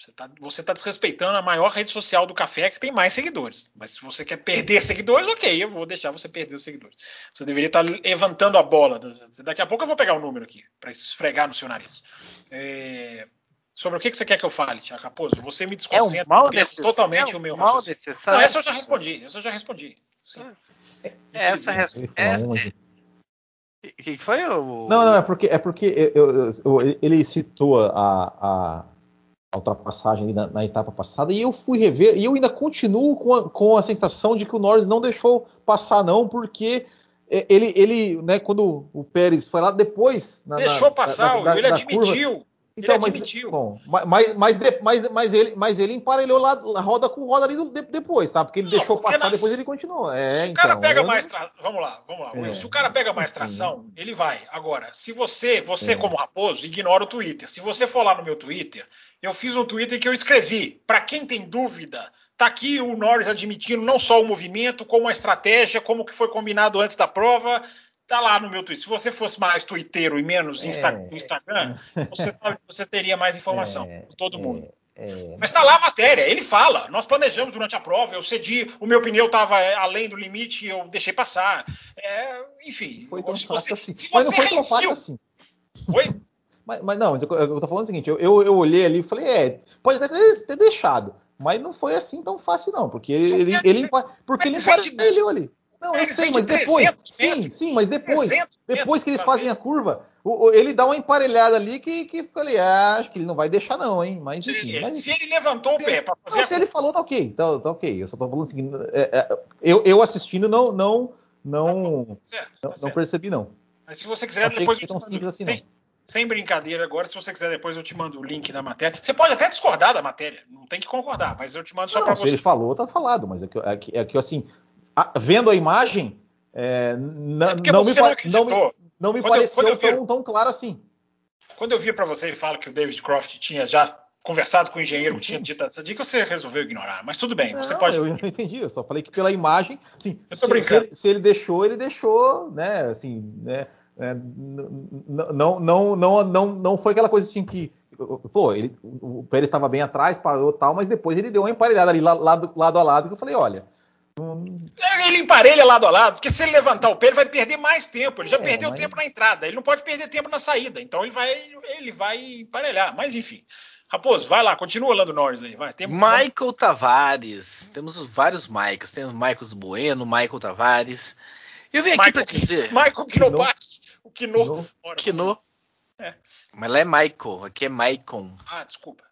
Você está você tá desrespeitando a maior rede social do café que tem mais seguidores. Mas se você quer perder seguidores, ok, eu vou deixar você perder os seguidores. Você deveria estar tá levantando a bola. Daqui a pouco eu vou pegar o um número aqui para esfregar no seu nariz. É, sobre o que, que você quer que eu fale, Tiago Raposo? Você me desconcentra é um mal necess... totalmente é um o meu mal necessário. Não, essa eu já respondi. Essa eu já respondi. É, essa resposta. O que, que foi o. Não, não, é porque, é porque eu, eu, eu, ele citou a, a a ultrapassagem na, na, etapa passada, e eu fui rever, e eu ainda continuo com a, com a sensação de que o Norris não deixou passar, não, porque ele, ele, né, quando o Pérez foi lá depois. Na, Deixou na, passar, da, ele admitiu. Curva, então, ele admitiu. Bom, mas, mas, mas, mas, ele, mas ele emparelhou lá, roda com roda ali depois, tá? Porque ele não, deixou porque passar, nas... depois ele continuou. É, se o cara então, pega mais tração. Vamos lá, vamos lá. É, se o cara pega mais tração, sim. ele vai. Agora, se você, você é. como raposo, ignora o Twitter. Se você for lá no meu Twitter, eu fiz um Twitter que eu escrevi. Para quem tem dúvida, tá aqui o Norris admitindo não só o movimento, como a estratégia, como que foi combinado antes da prova Tá lá no meu Twitter. Se você fosse mais twitteiro e menos Insta é, Instagram, você, você, teria mais informação. É, todo é, mundo. É, Mas tá lá a matéria, ele fala. Nós planejamos durante a prova, eu cedi, o meu pneu estava é, além do limite eu deixei passar. É, enfim. Foi tão fácil assim. Mas não foi tão fácil assim. Oi? Mas, mas, não, mas eu, eu tô falando o seguinte, eu, eu, eu olhei ali e falei, é, pode até ter, ter, deixado, mas não foi assim tão fácil não, porque ele, ele, ele porque ele emparelhou ali. Não, eu sei, mas depois. Sim, sim, mas depois. Depois que eles fazem a curva, o, o, ele dá uma emparelhada ali que, que falei, ah, acho que ele não vai deixar, não, hein? Mas enfim. Se, mas, se ele levantou o pé para fazer. Não, se ele falou, tá ok. Tá, tá ok. Eu só tô falando seguinte. É, é, eu, eu assistindo não. não não, tá certo, tá não, não, percebi, não. Mas se você quiser, depois eu tão simples assim, não. Sem brincadeira agora, se você quiser, depois eu te mando o link da matéria. Você pode até discordar da matéria, não tem que concordar, mas eu te mando só para você. Se ele falou, tá falado, mas é que, é que, é que assim, a, vendo a imagem, é, é não, não, me, não, não, não, me, pareceu eu, tão, tão claro assim. Quando eu vi para você e falo que o David Croft tinha já conversado com o engenheiro que tinha dito essa dica, você resolveu ignorar. Mas tudo bem, você pode. Eu não entendi, eu só falei que pela imagem, assim, se, se, ele, se, ele, deixou, ele deixou, né? Assim, né? É, não, não, não, não, não foi aquela coisa assim que. Pô, ele, o Pérez estava bem atrás, parou tal, mas depois ele deu uma emparelhada ali lado, lado a lado que eu falei, olha, ele emparelha lado a lado, porque se ele levantar o pé, ele vai perder mais tempo. Ele já é, perdeu mas... tempo na entrada, ele não pode perder tempo na saída. Então ele vai, ele vai emparelhar. Mas enfim. Raposo, vai lá, continua Lando Norris aí, vai. Tem... Michael Tavares. Temos vários Michaels. Temos Michael Bueno, Michael Tavares. Eu vim aqui para dizer. Michael Kinopak. O Kino. Kino. É. Mas lá é Michael, aqui é Maicon. Ah, desculpa.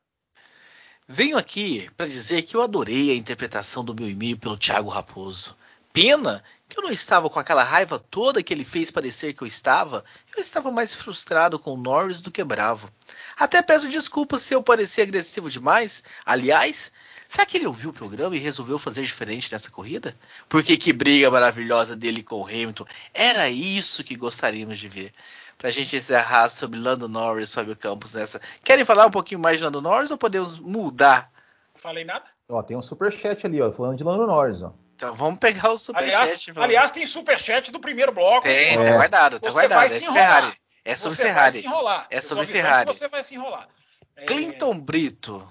Venho aqui para dizer que eu adorei a interpretação do meu e-mail pelo Thiago Raposo. Pena que eu não estava com aquela raiva toda que ele fez parecer que eu estava. Eu estava mais frustrado com o Norris do que bravo. Até peço desculpas se eu parecia agressivo demais. Aliás, será que ele ouviu o programa e resolveu fazer diferente nessa corrida? Porque que briga maravilhosa dele com o Hamilton. Era isso que gostaríamos de ver pra gente encerrar sobre Lando Norris, Fábio Campos nessa. Querem falar um pouquinho mais de Lando Norris ou podemos mudar? Não falei nada? Ó, tem um superchat ali, ó, falando de Lando Norris, ó. Então vamos pegar o superchat. Aliás, aliás, tem superchat do primeiro bloco. Tem, tá guardado, tá guardado. Vai é se Ferrari. É sobre você Ferrari. Vai se enrolar. É sobre Ferrari. Você vai se enrolar. Clinton é... Brito.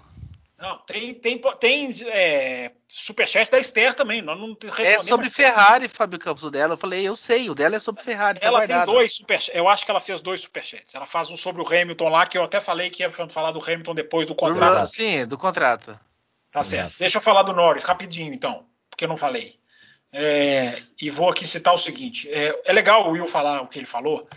Não, tem, tem, tem é, superchat da Esther também. Nós não é sobre Ferrari, Fábio Campos, o dela. Eu falei, eu sei, o dela é sobre Ferrari. Tá ela tá tem dois superchats. Eu acho que ela fez dois superchats. Ela faz um sobre o Hamilton lá, que eu até falei que ia falar do Hamilton depois do contrato. Sim, do contrato. Tá certo. Deixa eu falar do Norris, rapidinho então, porque eu não falei. É, e vou aqui citar o seguinte: é, é, legal o Will falar o que ele falou.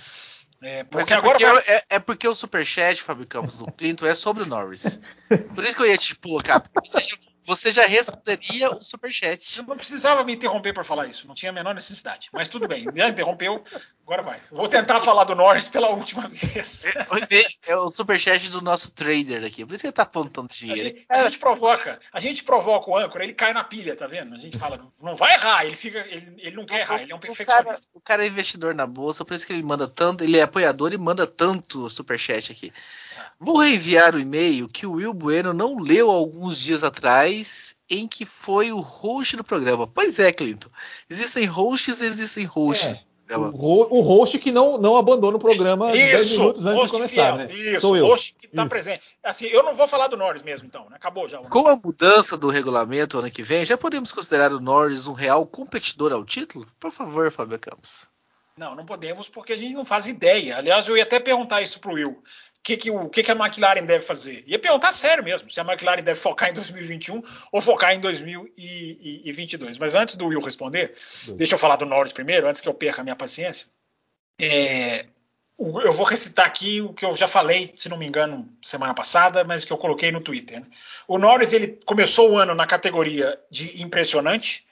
É, porque, é agora porque vai... é, é, porque o superchat, Fábio Campos, do Clinton é sobre o Norris. Por isso que eu ia te colocar. Você já, você já responderia o superchat. Eu não precisava me interromper para falar isso, não tinha a menor necessidade. Mas tudo bem, já interrompeu, agora vai. Vou tentar falar do Norris pela última vez. É, é o superchat do nosso trader aqui, por isso que ele tá apontando dinheiro. A gente, a gente provoca, a gente provoca o âncora, ele cai na pilha, tá vendo? A gente fala, não vai errar, ele fica, ele, ele não quer errar, ele é um perfeccionista. O cara, o cara é investidor na bolsa, por isso que ele manda tanto, ele é apoiador e manda tanto superchat aqui. Vou reenviar o e-mail que o Will Bueno não leu alguns dias atrás, em que foi o host do programa. Pois é, Clinton. Existem hosts e existem hosts. É. O, o host que não, não abandona o programa isso, 10 minutos antes de começar, fiel, né? Isso, Sou eu. host que está presente. Assim, eu não vou falar do Norris mesmo, então. Né? Acabou já. Com a mudança do regulamento ano que vem, já podemos considerar o Norris um real competidor ao título? Por favor, Fábio Campos. Não, não podemos porque a gente não faz ideia. Aliás, eu ia até perguntar isso para o Will que, que, o que, que a McLaren deve fazer. Ia perguntar sério mesmo, se a McLaren deve focar em 2021 ou focar em 2022. Mas antes do Will responder, deixa eu falar do Norris primeiro, antes que eu perca a minha paciência. É, eu vou recitar aqui o que eu já falei, se não me engano, semana passada, mas que eu coloquei no Twitter. Né? O Norris ele começou o ano na categoria de impressionante,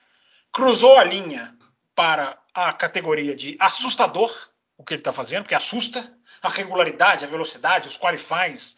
cruzou a linha para a categoria de assustador, o que ele está fazendo, porque assusta, a regularidade, a velocidade, os qualifies.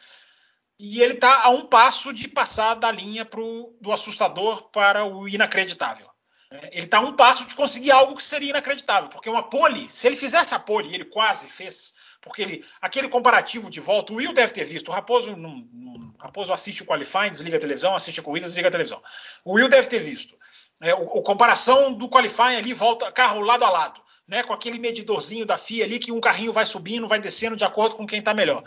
E ele está a um passo de passar da linha pro, do assustador para o inacreditável. É, ele está a um passo de conseguir algo que seria inacreditável, porque uma pole, se ele fizesse a pole, ele quase fez, porque ele, aquele comparativo de volta, o Will deve ter visto, o Raposo, não, não, Raposo assiste o qualifying, desliga a televisão, assiste a corrida, desliga a televisão. O Will deve ter visto. É, o, o, comparação do qualifying ali, volta carro lado a lado, né, com aquele medidorzinho da FIA ali, que um carrinho vai subindo, vai descendo de acordo com quem está melhor.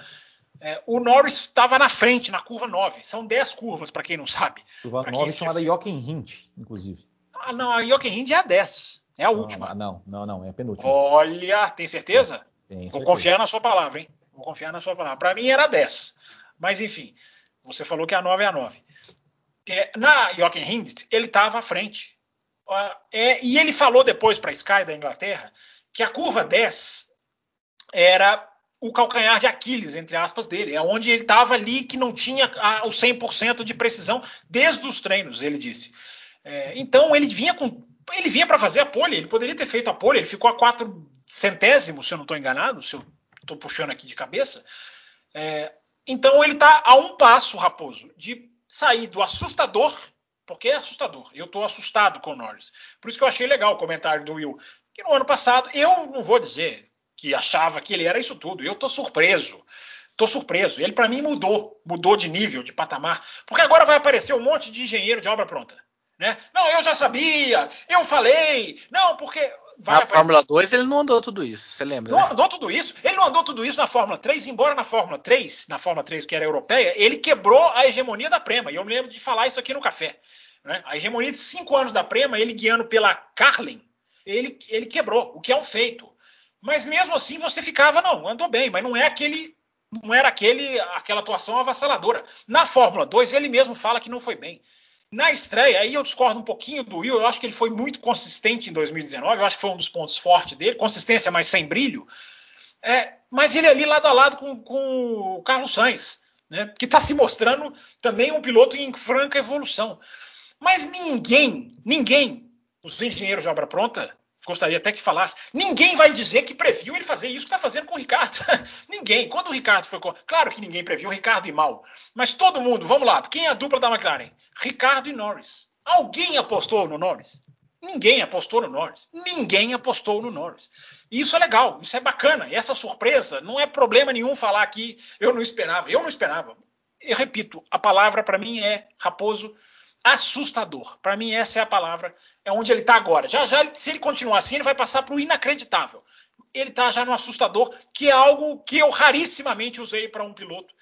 É, o Norris estava na frente, na curva 9. São 10 curvas, para quem não sabe. Curva 9 chamada Jochen Hint, inclusive. Ah, não, a Jochen é a 10. É a não, última. Não, não, não, é a penúltima. Olha, tem certeza? Tem Vou certeza. confiar na sua palavra, hein? Vou confiar na sua palavra. Para mim era 10. Mas enfim, você falou que a 9 é a 9. É, na Jochen Hindt, ele estava à frente. É, e ele falou depois para a Sky da Inglaterra que a curva 10 era o calcanhar de Aquiles, entre aspas, dele. É onde ele estava ali que não tinha a, o 100% de precisão desde os treinos, ele disse. É, então ele vinha com. Ele vinha para fazer a pole, ele poderia ter feito a pole, ele ficou a quatro centésimos, se eu não estou enganado, se eu estou puxando aqui de cabeça. É, então ele está a um passo, Raposo, de sair do assustador, porque é assustador. Eu estou assustado com o Norris. Por isso que eu achei legal o comentário do Will. Que no ano passado, eu não vou dizer que achava que ele era isso tudo. Eu estou surpreso. Estou surpreso. Ele, para mim, mudou. Mudou de nível, de patamar. Porque agora vai aparecer um monte de engenheiro de obra pronta. Né? Não, eu já sabia, eu falei, não, porque. Vai na. Fórmula 2 ele não andou tudo isso, você lembra? Não né? andou tudo isso. Ele não andou tudo isso na Fórmula 3, embora na Fórmula 3, na Fórmula 3 que era europeia, ele quebrou a hegemonia da Prema. E eu me lembro de falar isso aqui no café. Né? A hegemonia de cinco anos da Prema, ele guiando pela Carlin, ele, ele quebrou, o que é um feito. Mas mesmo assim você ficava, não, andou bem, mas não é aquele. Não era aquele, aquela atuação avassaladora. Na Fórmula 2, ele mesmo fala que não foi bem. Na estreia, aí eu discordo um pouquinho do Will, eu acho que ele foi muito consistente em 2019, eu acho que foi um dos pontos fortes dele, consistência, mas sem brilho. É, mas ele ali lado a lado com, com o Carlos Sainz, né, que está se mostrando também um piloto em franca evolução. Mas ninguém, ninguém, os engenheiros de obra pronta, gostaria até que falasse, ninguém vai dizer que previu ele fazer isso que está fazendo com o Ricardo. ninguém. Quando o Ricardo foi. Claro que ninguém previu o Ricardo e mal. Mas todo mundo, vamos lá, quem é a dupla da McLaren? Ricardo e Norris. Alguém apostou no Norris? Ninguém apostou no Norris. Ninguém apostou no Norris. E isso é legal, isso é bacana. E essa surpresa não é problema nenhum falar que eu não esperava. Eu não esperava. Eu repito, a palavra para mim é Raposo assustador. Para mim, essa é a palavra. É onde ele está agora. Já já, se ele continuar assim, ele vai passar para o inacreditável. Ele está já no assustador, que é algo que eu rarissimamente usei para um piloto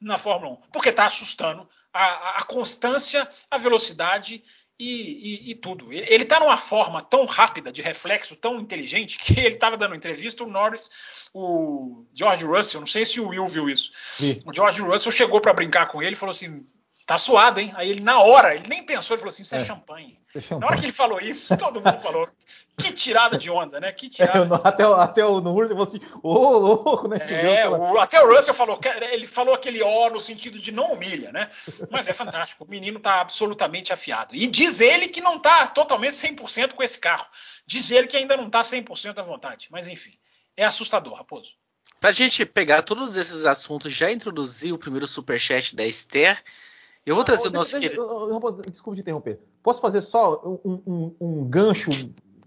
na Fórmula 1, porque está assustando a, a, a, constância, a velocidade e, e, e tudo. Ele está numa forma tão rápida, de reflexo, tão inteligente, que ele estava dando entrevista, o Norris, o George Russell, não sei se o Will viu isso. Sim. O George Russell chegou para brincar com ele e falou assim: tá suado, hein? Aí ele, na hora, ele nem pensou, ele falou assim: isso é, é champanhe. É champanhe. Na hora que ele falou isso, todo mundo falou: que tirada de onda, né? Que tirada. É, até, até o Norris falou assim: ô, oh, louco, né? É, aquela... o, até o Russell falou, ele falou aquele ó no sentido de não humilha, né? Mas é fantástico, o menino tá absolutamente afiado. E diz ele que não tá totalmente 100% com esse carro. Diz ele que ainda não tá 100% à vontade. Mas enfim, é assustador, Raposo. Pra gente pegar todos esses assuntos, já introduzir o primeiro superchat da Esther. Eu vou trazer ah, o nosso deixa, deixa, Desculpa te interromper. Posso fazer só um, um, um gancho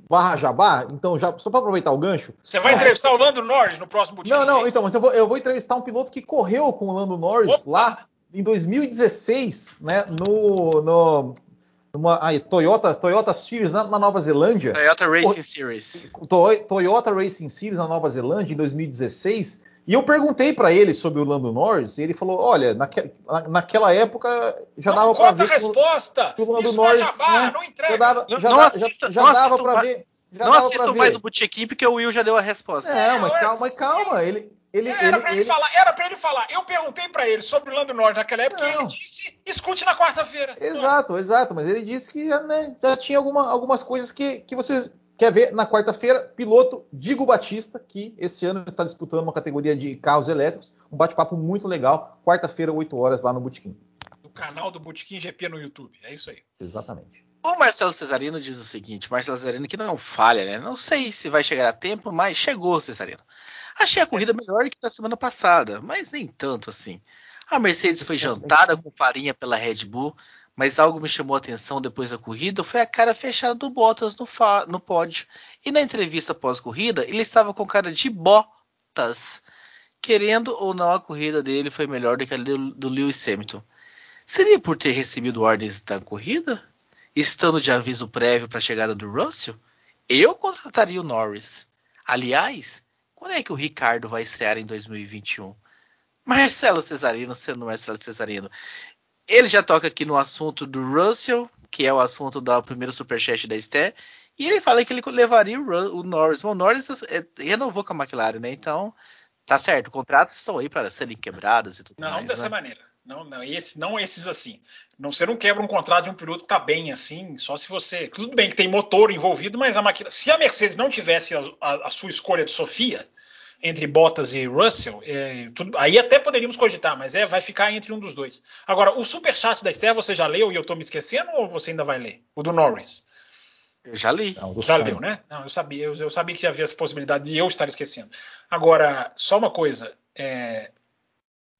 barra jabá? Então, já, só para aproveitar o gancho. Você vai entrevistar o Lando Norris no próximo dia? Não, não, então, mas eu vou, eu vou entrevistar um piloto que correu com o Lando Norris Opa. lá em 2016, né? No. no numa ai, Toyota, Toyota Series na, na, Nova Zelândia. Toyota Racing Series. Toyota Racing Series na Nova Zelândia em 2016. E eu perguntei para ele sobre o Lando Norris e ele falou: olha, naque, naquela época já não dava para ver. a resposta! Que o Lando Norris. É jabá, né, não entrega. Já dava, já, não assista, já, já não dava para ver. Já não assistam mais o Botequim porque o Will já deu a resposta. É, mas calma, mas calma. Ele, ele, era para ele, ele, falar, era para ele falar. Eu perguntei para ele sobre o Lando Norris naquela época e ele disse: escute na quarta-feira. Exato, exato. Mas ele disse que já, né, já tinha alguma, algumas coisas que, que você quer ver na quarta-feira. Piloto Digo Batista, que esse ano está disputando uma categoria de carros elétricos. Um bate-papo muito legal. Quarta-feira, 8 horas, lá no Botequim. No canal do Botequim GP no YouTube. É isso aí. Exatamente. O Marcelo Cesarino diz o seguinte: Marcelo Cesarino que não falha, né? Não sei se vai chegar a tempo, mas chegou, Cesarino. Achei a corrida melhor que da semana passada, mas nem tanto assim. A Mercedes foi jantada com farinha pela Red Bull, mas algo me chamou a atenção depois da corrida foi a cara fechada do Bottas no, no pódio. E na entrevista pós-corrida, ele estava com cara de Bottas. Querendo ou não, a corrida dele foi melhor do que a do Lewis Hamilton. Seria por ter recebido ordens da corrida? Estando de aviso prévio para a chegada do Russell? Eu contrataria o Norris. Aliás, quando é que o Ricardo vai estrear em 2021? Marcelo Cesarino sendo Marcelo Cesarino. Ele já toca aqui no assunto do Russell, que é o assunto do primeiro superchat da Esther, e ele fala que ele levaria o, Norris. Bom, o Norris é, renovou com a McLaren, né? Então, tá certo, contratos estão aí para serem quebrados e tudo não, mais. Não dessa né? maneira. Não, não, esse, não esses assim. Não, você não quebra um contrato de um piloto que tá bem assim, só se você. Tudo bem que tem motor envolvido, mas a máquina. Se a Mercedes não tivesse a, a, a sua escolha de Sofia, entre Bottas e Russell, é, tudo, aí até poderíamos cogitar, mas é, vai ficar entre um dos dois. Agora, o superchat da Esther você já leu e eu estou me esquecendo ou você ainda vai ler? O do Norris. Eu já li. Não, já leu, né? Não, eu sabia, eu, eu, sabia que havia essa possibilidade de eu estar esquecendo. Agora, só uma coisa. É,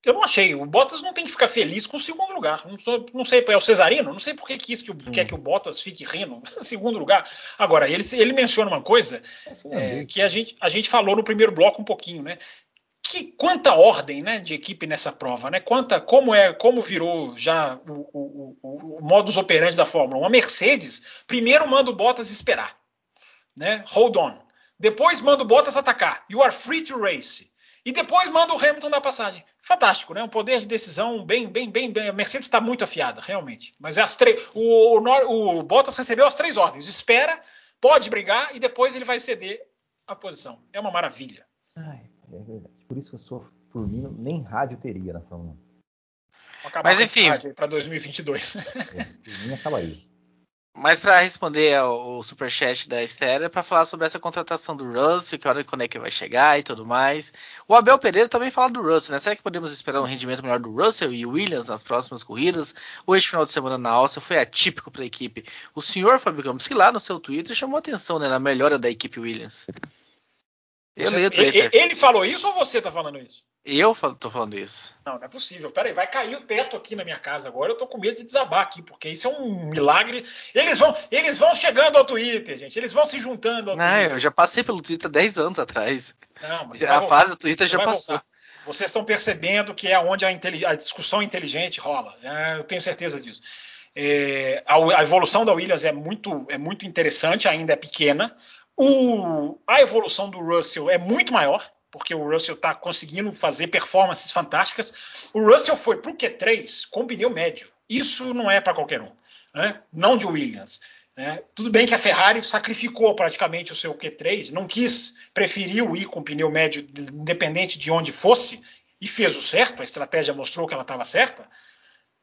eu não achei. O Bottas não tem que ficar feliz com o segundo lugar. Não, sou, não sei, é o Cesarino? Não sei por que quis que, quer que o Bottas fique rindo segundo lugar. Agora, ele, ele menciona uma coisa é, é que a gente, a gente falou no primeiro bloco um pouquinho, né? Que quanta ordem né, de equipe nessa prova, né? Quanta, como é, como virou já o, o, o, o modus operandi da Fórmula 1. A Mercedes primeiro manda o Bottas esperar. Né? Hold on. Depois manda o Bottas atacar. You are free to race. E depois manda o Hamilton dar passagem. Fantástico, né? Um poder de decisão bem, bem, bem, bem. A Mercedes está muito afiada, realmente. Mas é as três. O, o, o, Bottas recebeu as três ordens. Espera, pode brigar e depois ele vai ceder a posição. É uma maravilha. Ai, é verdade. Por isso que eu sou por mim, nem rádio teria na Fórmula 1. Mas enfim. Para 2022. É, por mim acaba aí. Mas para responder ao, superchat da Esther, para falar sobre essa contratação do Russell, que hora quando é que vai chegar e tudo mais. O Abel Pereira também fala do Russell, né? Será que podemos esperar um rendimento melhor do Russell e Williams nas próximas corridas? Este final de semana na Áustria foi atípico para a equipe? O senhor Fábio Campos, que lá no seu Twitter chamou atenção né, na melhora da equipe Williams. Eu leio o Twitter. Ele falou isso ou você está falando isso? Eu tô falando isso. Não, não é possível. Peraí, vai cair o teto aqui na minha casa agora. Eu tô com medo de desabar aqui, porque isso é um milagre. Eles vão, eles vão chegando ao Twitter, gente. Eles vão se juntando ao não, Twitter. eu já passei pelo Twitter 10 anos atrás. Não, mas a fase do Twitter já passou. Voltar. Vocês estão percebendo que é onde a, a discussão inteligente rola. É, eu tenho certeza disso. É, a, a, evolução da Williams é muito, é muito interessante, ainda é pequena. O, a evolução do Russell é muito maior porque o Russell está conseguindo fazer performances fantásticas. O Russell foi para o Q3 com pneu médio. Isso não é para qualquer um, né? não de Williams. Né? Tudo bem que a Ferrari sacrificou praticamente o seu Q3, não quis, preferiu ir com pneu médio, independente de onde fosse, e fez o certo, a estratégia mostrou que ela estava certa,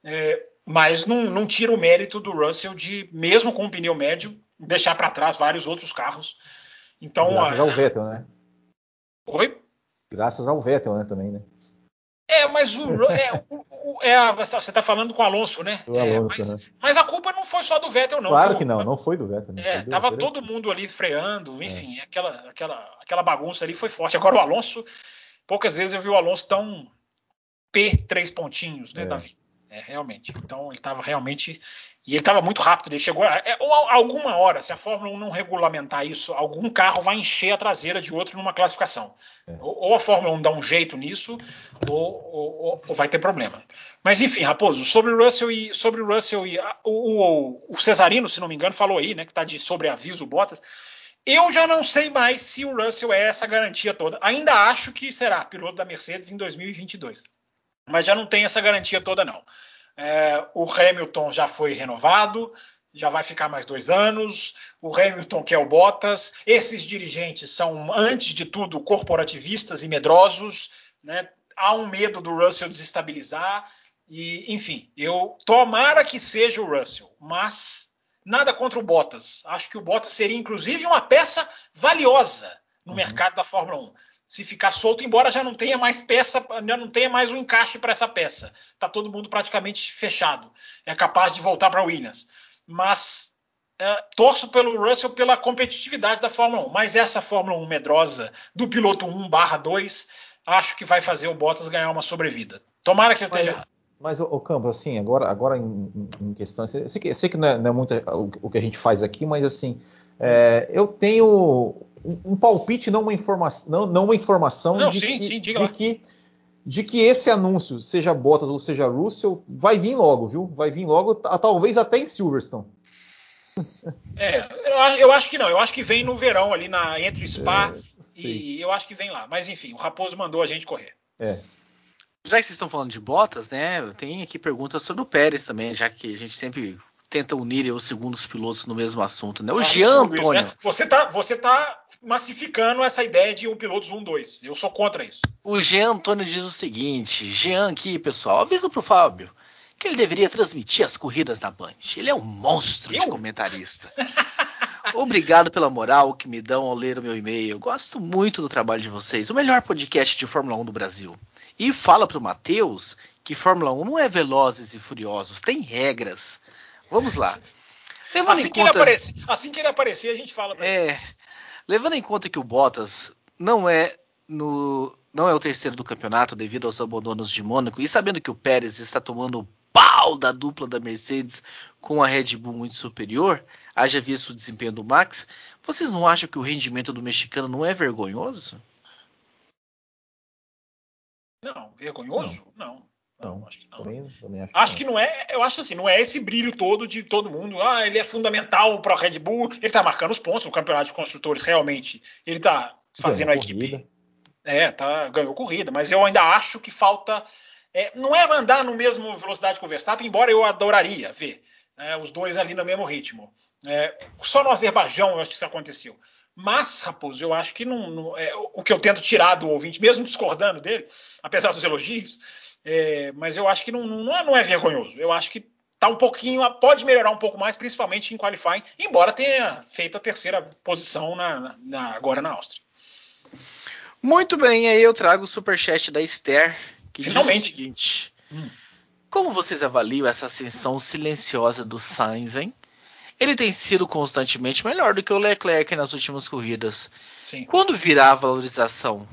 é, mas não, não, tira o mérito do Russell de, mesmo com o pneu médio, deixar para trás vários outros carros. Então, Graças a, ao Vettel, né? Oi? Graças ao Vettel, né, também, né? É, mas o, é, o, o é, você está falando com o Alonso, né? O Alonso, é, mas, né? mas, a culpa não foi só do Vettel, não. Claro que não, não foi do Vettel. Né? É, tava todo mundo ali freando, enfim, é. aquela, aquela, aquela bagunça ali foi forte. Agora o Alonso, poucas vezes eu vi o Alonso tão P três pontinhos, né, é. Davi? É, realmente. Então ele estava realmente. E ele estava muito rápido. Ele chegou. É, ou alguma hora, se a Fórmula 1 não regulamentar isso, algum carro vai encher a traseira de outro numa classificação. É. Ou, ou, a Fórmula 1 dá um jeito nisso, ou, ou, ou, vai ter problema. Mas enfim, Raposo, sobre o Russell e. Sobre o Russell e. O, o, Cesarino, se não me engano, falou aí, né? Que está de sobreaviso Bottas. Eu já não sei mais se o Russell é essa garantia toda. Ainda acho que será piloto da Mercedes em 2022 mas já não tem essa garantia toda, não. É, o Hamilton já foi renovado, já vai ficar mais dois anos. O Hamilton quer o Bottas. Esses dirigentes são, antes de tudo, corporativistas e medrosos. Né? Há um medo do Russell desestabilizar. E, enfim, eu tomara que seja o Russell, mas nada contra o Bottas. Acho que o Bottas seria, inclusive, uma peça valiosa no uhum. mercado da Fórmula 1 se ficar solto, embora já não tenha mais peça, já não tenha mais um encaixe para essa peça. Está todo mundo praticamente fechado. É capaz de voltar para Williams. Mas é, torço pelo Russell pela competitividade da Fórmula 1, mas essa Fórmula 1 medrosa do piloto 1/2 acho que vai fazer o Bottas ganhar uma sobrevida. Tomara que eu esteja errado. Mas, o Campos, assim, agora, agora em, em questão, sei que, sei que não é, não é muito o, o, que a gente faz aqui, mas assim, é, eu tenho um, um, palpite, não uma informação, não, não uma informação não, de, sim, que, sim, de, que, de que esse anúncio, seja Bottas ou seja Russell, vai vir logo, viu? Vai vir logo, talvez até em Silverstone. É, eu acho que não. Eu acho que vem no verão ali na entre Spa é, e eu acho que vem lá. Mas enfim, o Raposo mandou a gente correr. É. Já que vocês estão falando de botas, né? Tem aqui perguntas sobre o Pérez também, já que a gente sempre tenta unir os segundos pilotos no mesmo assunto, né? O ah, Jean Antônio. Isso, né? Você tá, você tá massificando essa ideia de um pilotos 1 2. Eu sou contra isso. O Jean Antônio diz o seguinte: Jean aqui, pessoal, avisa pro Fábio que ele deveria transmitir as corridas da Band. Ele é um monstro Eu? de comentarista. Obrigado pela moral que me dão ao ler o meu e-mail. Gosto muito do trabalho de vocês. O melhor podcast de Fórmula 1 do Brasil. E fala pro Matheus que Fórmula 1 não é velozes e furiosos, tem regras. Vamos lá. Levando assim, que conta... ele aparecer, assim que ele aparecer, a gente fala pra é, ele. Levando em conta que o Bottas não é no não é o terceiro do campeonato devido aos abandonos de Mônaco e sabendo que o Pérez está tomando o pau da dupla da Mercedes com a Red Bull muito superior, haja visto o desempenho do Max, vocês não acham que o rendimento do mexicano não é vergonhoso? Não, vergonhoso? Não. Não, acho que não. Também, também acho, acho que, não. que, não. é, eu acho assim, não é esse brilho todo de todo mundo. Ah, ele é fundamental para a Red Bull, ele tá marcando os pontos, o campeonato de construtores realmente, ele tá fazendo a equipe. Corrida. É, tá, ganhou corrida, mas eu ainda acho que falta. É, não é andar no mesmo velocidade que o Verstappen, embora eu adoraria ver é, os dois ali no mesmo ritmo. É, só no Azerbaijão eu acho que isso aconteceu. Mas, Raposo, eu acho que não, não é, o que eu tento tirar do ouvinte, mesmo discordando dele, apesar dos elogios, é, mas eu acho que não, não, é, não é vergonhoso. Eu acho que tá um pouquinho, pode melhorar um pouco mais, principalmente em qualifying, embora tenha feito a terceira posição na, na, agora na Áustria. Muito bem, aí eu trago o superchat da Esther, que Finalmente. diz o seguinte: hum. Como vocês avaliam essa ascensão silenciosa do Sainz, hein? Ele tem sido constantemente melhor do que o Leclerc nas últimas corridas. Sim. Quando virá a valorização,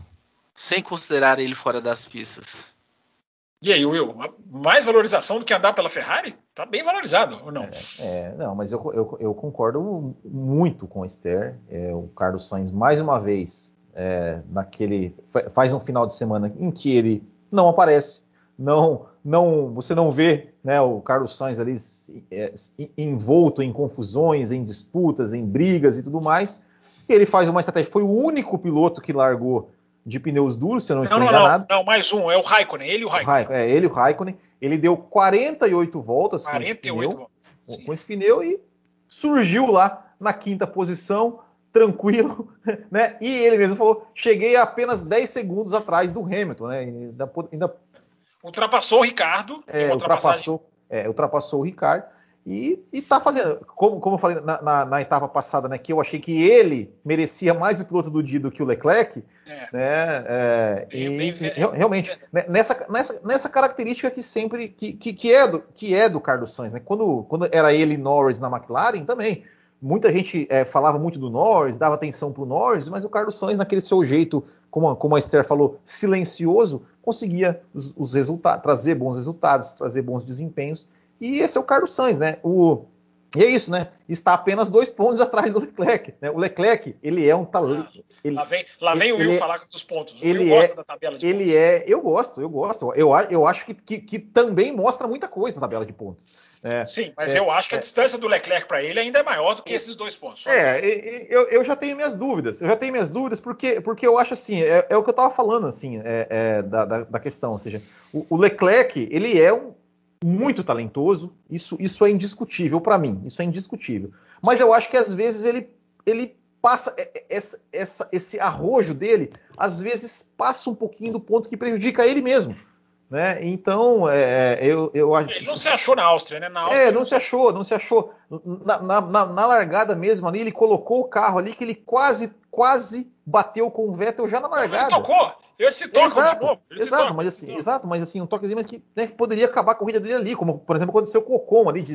sem considerar ele fora das pistas? E aí, Will, mais valorização do que andar pela Ferrari? Tá bem valorizado, ou não? É, é não, mas eu, eu, eu, concordo muito com o Esther. É, o Carlos Sainz, mais uma vez, é, naquele faz um final de semana em que ele não aparece, não, não, você não vê né, o Carlos Sainz ali é, envolto em confusões, em disputas, em brigas e tudo mais. Ele faz uma estratégia. Foi o único piloto que largou de pneus duros, se eu não, não estou não, enganado. Não, não, mais um, é o Raikkonen, ele e o Raikkonen. é, ele e o Raikkonen. Ele deu 48 voltas 48 com esse pneu, voltas, com esse pneu e surgiu lá na quinta posição, tranquilo, né? E ele mesmo falou: cheguei apenas 10 segundos atrás do Hamilton, né? Ainda, ainda ultrapassou o Ricardo. É, ultrapassou, é, ultrapassou o Ricardo. E, está fazendo, como, como eu falei na, na, na, etapa passada, né, que eu achei que ele merecia mais o piloto do dia do que o Leclerc, é. né, é, bem, e, bem, realmente bem, né, nessa, nessa, nessa característica que sempre que, que, que, é do que é do Carlos Sainz, né, quando, quando era ele Norris na McLaren também, muita gente é, falava muito do Norris, dava atenção para o Norris, mas o Carlos Sainz naquele seu jeito, como, a, como a Esther falou, silencioso, conseguia os, os resultados, trazer bons resultados, trazer bons desempenhos e esse é o Carlos Sainz, né? O, e é isso, né? Está apenas dois pontos atrás do Leclerc. Né? O Leclerc, ele é um talento. Ah, lá vem, lá vem ele, o Will é, falar dos pontos. O ele Will gosta é, da tabela de ele pontos. é, eu gosto, eu gosto. Eu, eu acho que, que, que, também mostra muita coisa na tabela de pontos. É, Sim, mas é, eu acho que a é. distância do Leclerc para ele ainda é maior do que esses dois pontos. É, eu, eu, já tenho minhas dúvidas. Eu já tenho minhas dúvidas porque, porque eu acho assim, é, é o que eu estava falando assim, é, da, da, da, questão. Ou seja, o, o Leclerc, ele é um muito talentoso, isso, isso é indiscutível para mim, isso é indiscutível. Mas eu acho que às vezes ele, ele passa essa, essa, esse arrojo dele, às vezes passa um pouquinho do ponto que prejudica ele mesmo. Né? Então, é, eu, eu acho. Ele não se achou na Áustria, né? Na Áustria, é, não se achou, não se achou. Na, na, na, na, largada mesmo ali, ele colocou o carro ali que ele quase, quase bateu com o Vettel já na largada. Ele tocou, esse toque exato, de novo. exato, mas assim, exato, mas assim, um toquezinho mas que, né, que poderia acabar a corrida dele ali, como por exemplo aconteceu com o Ocon ali,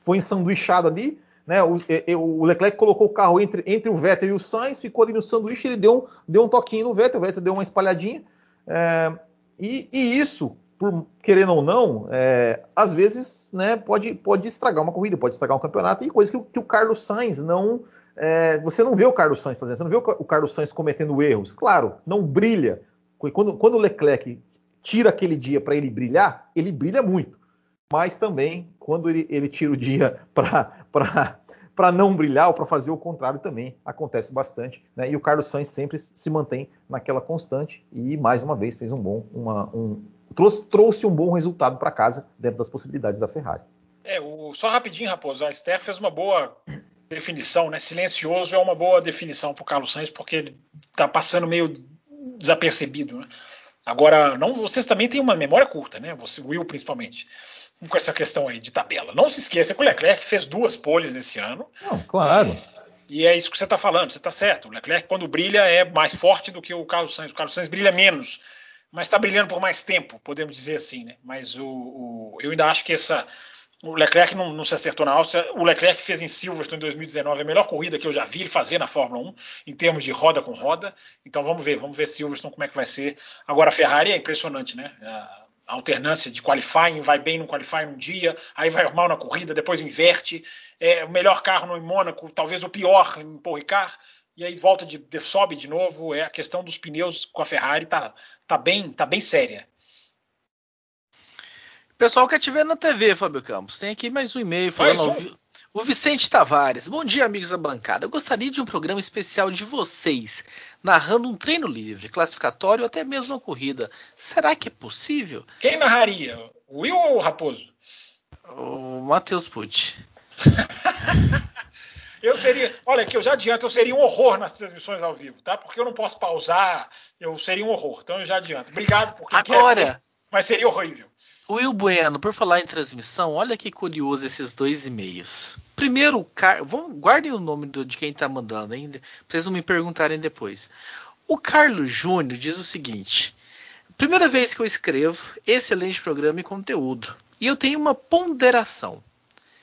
foi ensanduichado ali, né? O, o, Leclerc colocou o carro entre, entre o Vettel e o Sainz, ficou ali no sanduíche, ele deu um, deu um toquinho no Vettel, o Vettel deu uma espalhadinha. É, e, e, isso, por querendo ou não, é, às vezes né, pode, pode estragar uma corrida, pode estragar um campeonato, e coisa que, que o Carlos Sainz não. É, você não vê o Carlos Sainz fazendo, você não vê o Carlos Sainz cometendo erros. Claro, não brilha. Quando, quando o Leclerc tira aquele dia para ele brilhar, ele brilha muito. Mas também, quando ele, ele tira o dia para não brilhar ou para fazer o contrário, também acontece bastante. Né? E o Carlos Sainz sempre se mantém naquela constante e, mais uma vez, fez um bom. Uma, um, trouxe, trouxe um bom resultado para casa dentro das possibilidades da Ferrari. É, o, só rapidinho, Raposo, a Esther fez uma boa definição, né? Silencioso é uma boa definição para o Carlos Sainz, porque ele está passando meio desapercebido. Né? Agora, não, vocês também têm uma memória curta, né? Você, Will principalmente, com essa questão aí de tabela. Não se esqueça que o Leclerc fez duas poles nesse ano. Não, claro. É, e é isso que você está falando, você está certo. O Leclerc, quando brilha, é mais forte do que o Carlos Sainz. O Carlos Sainz brilha menos, mas está brilhando por mais tempo, podemos dizer assim, né? Mas o, o eu ainda acho que essa o Leclerc não, não, se acertou na Áustria. O Leclerc fez em Silverstone em 2019 a melhor corrida que eu já vi ele fazer na Fórmula 1, em termos de roda com roda. Então vamos ver, vamos ver Silverstone como é que vai ser. Agora a Ferrari é impressionante, né? A alternância de qualifying, vai bem no qualifying um dia, aí vai mal na corrida, depois inverte. É o melhor carro no Mônaco, talvez o pior em Paul Ricard, e aí volta de, de, sobe de novo. É a questão dos pneus com a Ferrari tá, tá bem, tá bem séria. Pessoal que estiver na TV, Fábio Campos, tem aqui mais um e-mail falando. O Vicente Tavares. Bom dia, amigos da bancada. Eu gostaria de um programa especial de vocês, narrando um treino livre, classificatório ou até mesmo uma corrida. Será que é possível? Quem narraria? O Will ou o Raposo? O Matheus Pucci. eu seria, olha aqui, eu já adianto, eu seria um horror nas transmissões ao vivo, tá? Porque eu não posso pausar, eu seria um horror. Então eu já adianto. Obrigado por quem Agora, quer, mas seria horrível. Will Bueno, por falar em transmissão, olha que curioso esses dois e-mails. Primeiro, Car... Vamos, guardem o nome do, de quem está mandando ainda, vocês vão me perguntarem depois. O Carlos Júnior diz o seguinte: primeira vez que eu escrevo, excelente programa e conteúdo. E eu tenho uma ponderação.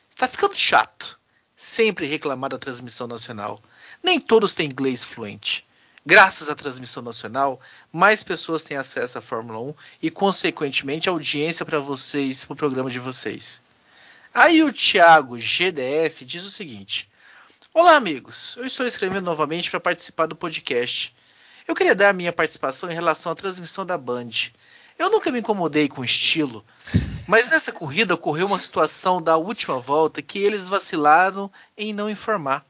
Está ficando chato sempre reclamar da transmissão nacional. Nem todos têm inglês fluente. Graças à transmissão nacional, mais pessoas têm acesso à Fórmula 1 e, consequentemente, audiência para vocês, para o programa de vocês. Aí o Thiago GDF diz o seguinte: Olá, amigos. Eu estou escrevendo novamente para participar do podcast. Eu queria dar a minha participação em relação à transmissão da Band. Eu nunca me incomodei com o estilo, mas nessa corrida ocorreu uma situação da última volta que eles vacilaram em não informar.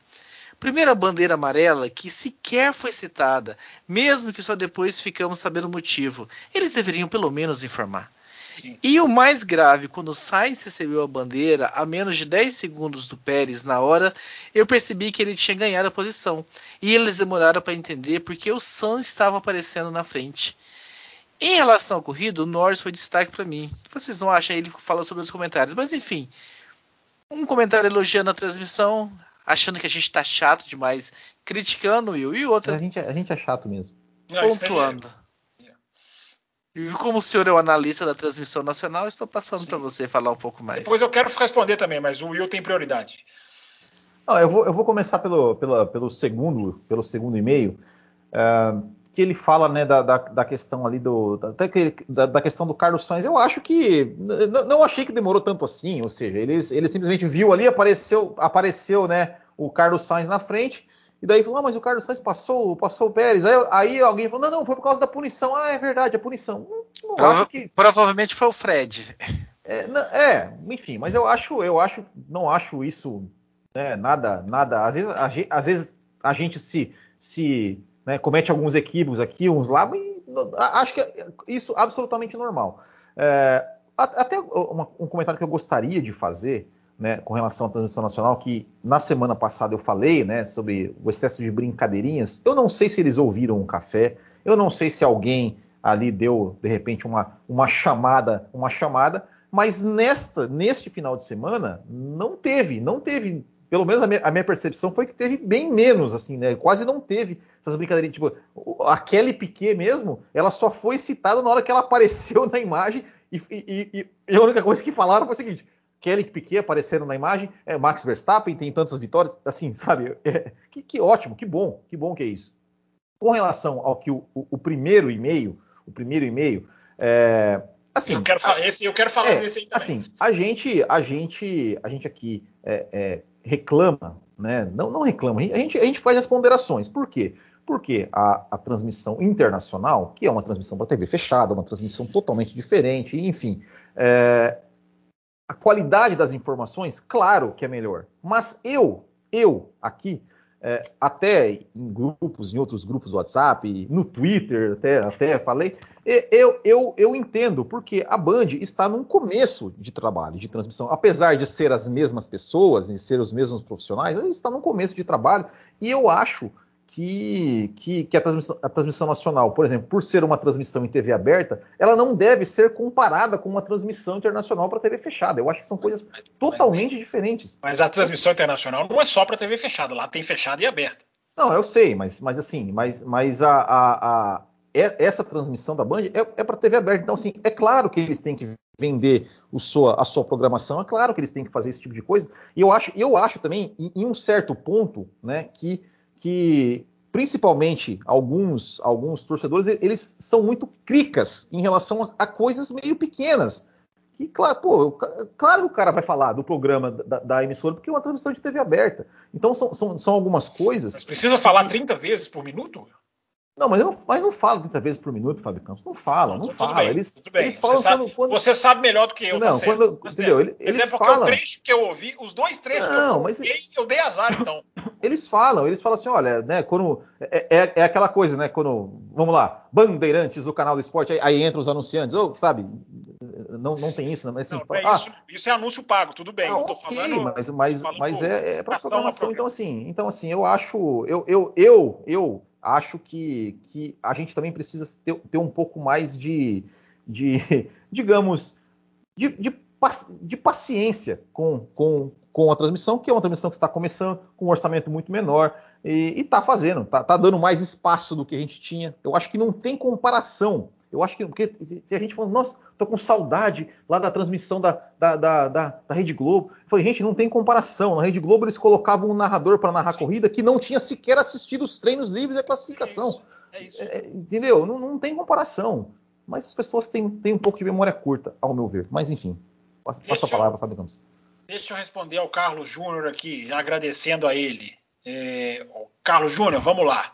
Primeira bandeira amarela que sequer foi citada, mesmo que só depois ficamos sabendo o motivo. Eles deveriam pelo menos informar. Sim. E o mais grave, quando o Sainz recebeu a bandeira a menos de 10 segundos do Pérez na hora, eu percebi que ele tinha ganhado a posição. E eles demoraram para entender porque o Sainz estava aparecendo na frente. Em relação ao corrido, o Norris foi destaque para mim. Vocês não acham ele fala sobre os comentários, mas enfim. Um comentário elogiando a transmissão, achando que a gente tá chato demais, criticando o Will. E outra. A gente, é, a gente é chato mesmo. Pontuando. E como o senhor é o analista da transmissão nacional, estou passando para você falar um pouco mais. Depois eu quero responder também, mas o Will tem prioridade. Não, eu, vou, eu vou começar pelo, pela, pelo segundo pelo segundo e-mail. Uh, que ele fala né, da, da, da, questão ali do da, da, questão do Carlos Sainz. Eu acho que não achei que demorou tanto assim, ou seja, ele, ele simplesmente viu ali, apareceu, apareceu né, o Carlos Sainz na frente. E daí falou, ah, mas o Carlos Sainz passou, passou o Pérez. Aí, aí, alguém falou, não, não, foi por causa da punição. Ah, é verdade, a punição. Não, não acho que... Provavelmente foi o Fred. É, não, é, enfim, mas eu acho, eu acho, não acho isso né, nada, nada. Às vezes, a, às vezes a gente se, se né, comete alguns equívocos aqui, uns lá, e acho que é isso absolutamente normal. É, até um comentário que eu gostaria de fazer né, com relação à transmissão nacional, que na semana passada eu falei né, sobre o excesso de brincadeirinhas. Eu não sei se eles ouviram um café, eu não sei se alguém ali deu de repente uma, uma chamada, uma chamada, mas nesta, neste final de semana não teve, não teve pelo menos a minha, a minha, percepção foi que teve bem menos, assim, né? Quase não teve essas brincadeiras. Tipo, a Kelly Piquet mesmo, ela só foi citada na hora que ela apareceu na imagem e, e, e, a única coisa que falaram foi o seguinte: Kelly Piquet apareceram na imagem, é, Max Verstappen tem tantas vitórias, assim, sabe? É, que, que, ótimo, que bom, que bom que é isso. Com relação ao que o, o, o primeiro e-mail, o primeiro e-mail, é, assim, eu quero falar, esse, eu quero falar é, desse aí também. Assim, a gente, a gente, a gente aqui é, é, reclama, né? Não, não reclama, a gente, a gente faz as ponderações. Por quê? Porque a, a transmissão internacional, que é uma transmissão para TV fechada, uma transmissão totalmente diferente, enfim, é, a qualidade das informações, claro que é melhor. Mas eu, eu aqui, é, até em grupos, em outros grupos do WhatsApp, no Twitter, até, até falei, eu, eu, eu entendo, porque a Band está num começo de trabalho, de transmissão. Apesar de ser as mesmas pessoas, de ser os mesmos profissionais, ela está num começo de trabalho, e eu acho que, que, que a, transmissão, a, transmissão, nacional, por exemplo, por ser uma transmissão em TV aberta, ela não deve ser comparada com uma transmissão internacional para TV fechada. Eu acho que são coisas mas, totalmente mas, diferentes. Mas a transmissão internacional não é só para TV fechada, lá tem fechada e aberta. Não, eu sei, mas, mas assim, mas, mas a, a, a essa transmissão da Band é, é para TV aberta. Então, assim, é claro que eles têm que vender o sua, a sua programação, é claro que eles têm que fazer esse tipo de coisa. E eu acho, eu acho também, em, em um certo ponto, né, que que principalmente alguns alguns torcedores eles são muito cricas em relação a, a coisas meio pequenas. Que, claro, pô, claro que o cara vai falar do programa da, da, emissora, porque é uma transmissão de TV aberta. Então são, são, são algumas coisas. Mas precisa falar 30 vezes por minuto? Não, mas não, mas não fala 30 vezes por minuto, Fábio Campos. Não fala, não, fala. Bem, eles, eles falam você quando, sabe, quando, Você sabe melhor do que eu, não, tá quando, tá entendeu? Eles, eles é porque falam. o trecho que eu ouvi, os dois trechos não, que eu mas ouvi, eu dei azar, então. Eles falam, eles falam assim, olha, né, quando. É, é, é, aquela coisa, né? Quando. Vamos lá, Bandeirantes do canal do esporte, aí, aí entra os anunciantes, ou, sabe? Não, não tem isso, né? Mas, assim, não, é ah, isso, isso, é anúncio pago, tudo bem. Não, ok, falando, mas, mas, mas é, é para programação. Então, assim, então, assim, eu acho. Eu, eu, eu, eu acho que, que a gente também precisa ter, ter um pouco mais de, de digamos, de, de, de, paciência com, com, com a transmissão, que é uma transmissão que está começando com um orçamento muito menor e está fazendo, está tá dando mais espaço do que a gente tinha. Eu acho que não tem comparação eu acho que porque tem a gente falando, nossa, tô com saudade lá da transmissão da, da, da, da, da Rede Globo. Eu falei, gente, não tem comparação. Na Rede Globo eles colocavam um narrador para narrar a corrida que não tinha sequer assistido os treinos livres e a classificação. É isso. É isso. É, entendeu? Não, não, tem comparação. Mas as pessoas têm, têm um pouco de memória curta, ao meu ver. Mas enfim, passo, passo a palavra, Fábio Campos. Deixa eu responder ao Carlos Júnior aqui, agradecendo a ele. É, Carlos Júnior, vamos lá.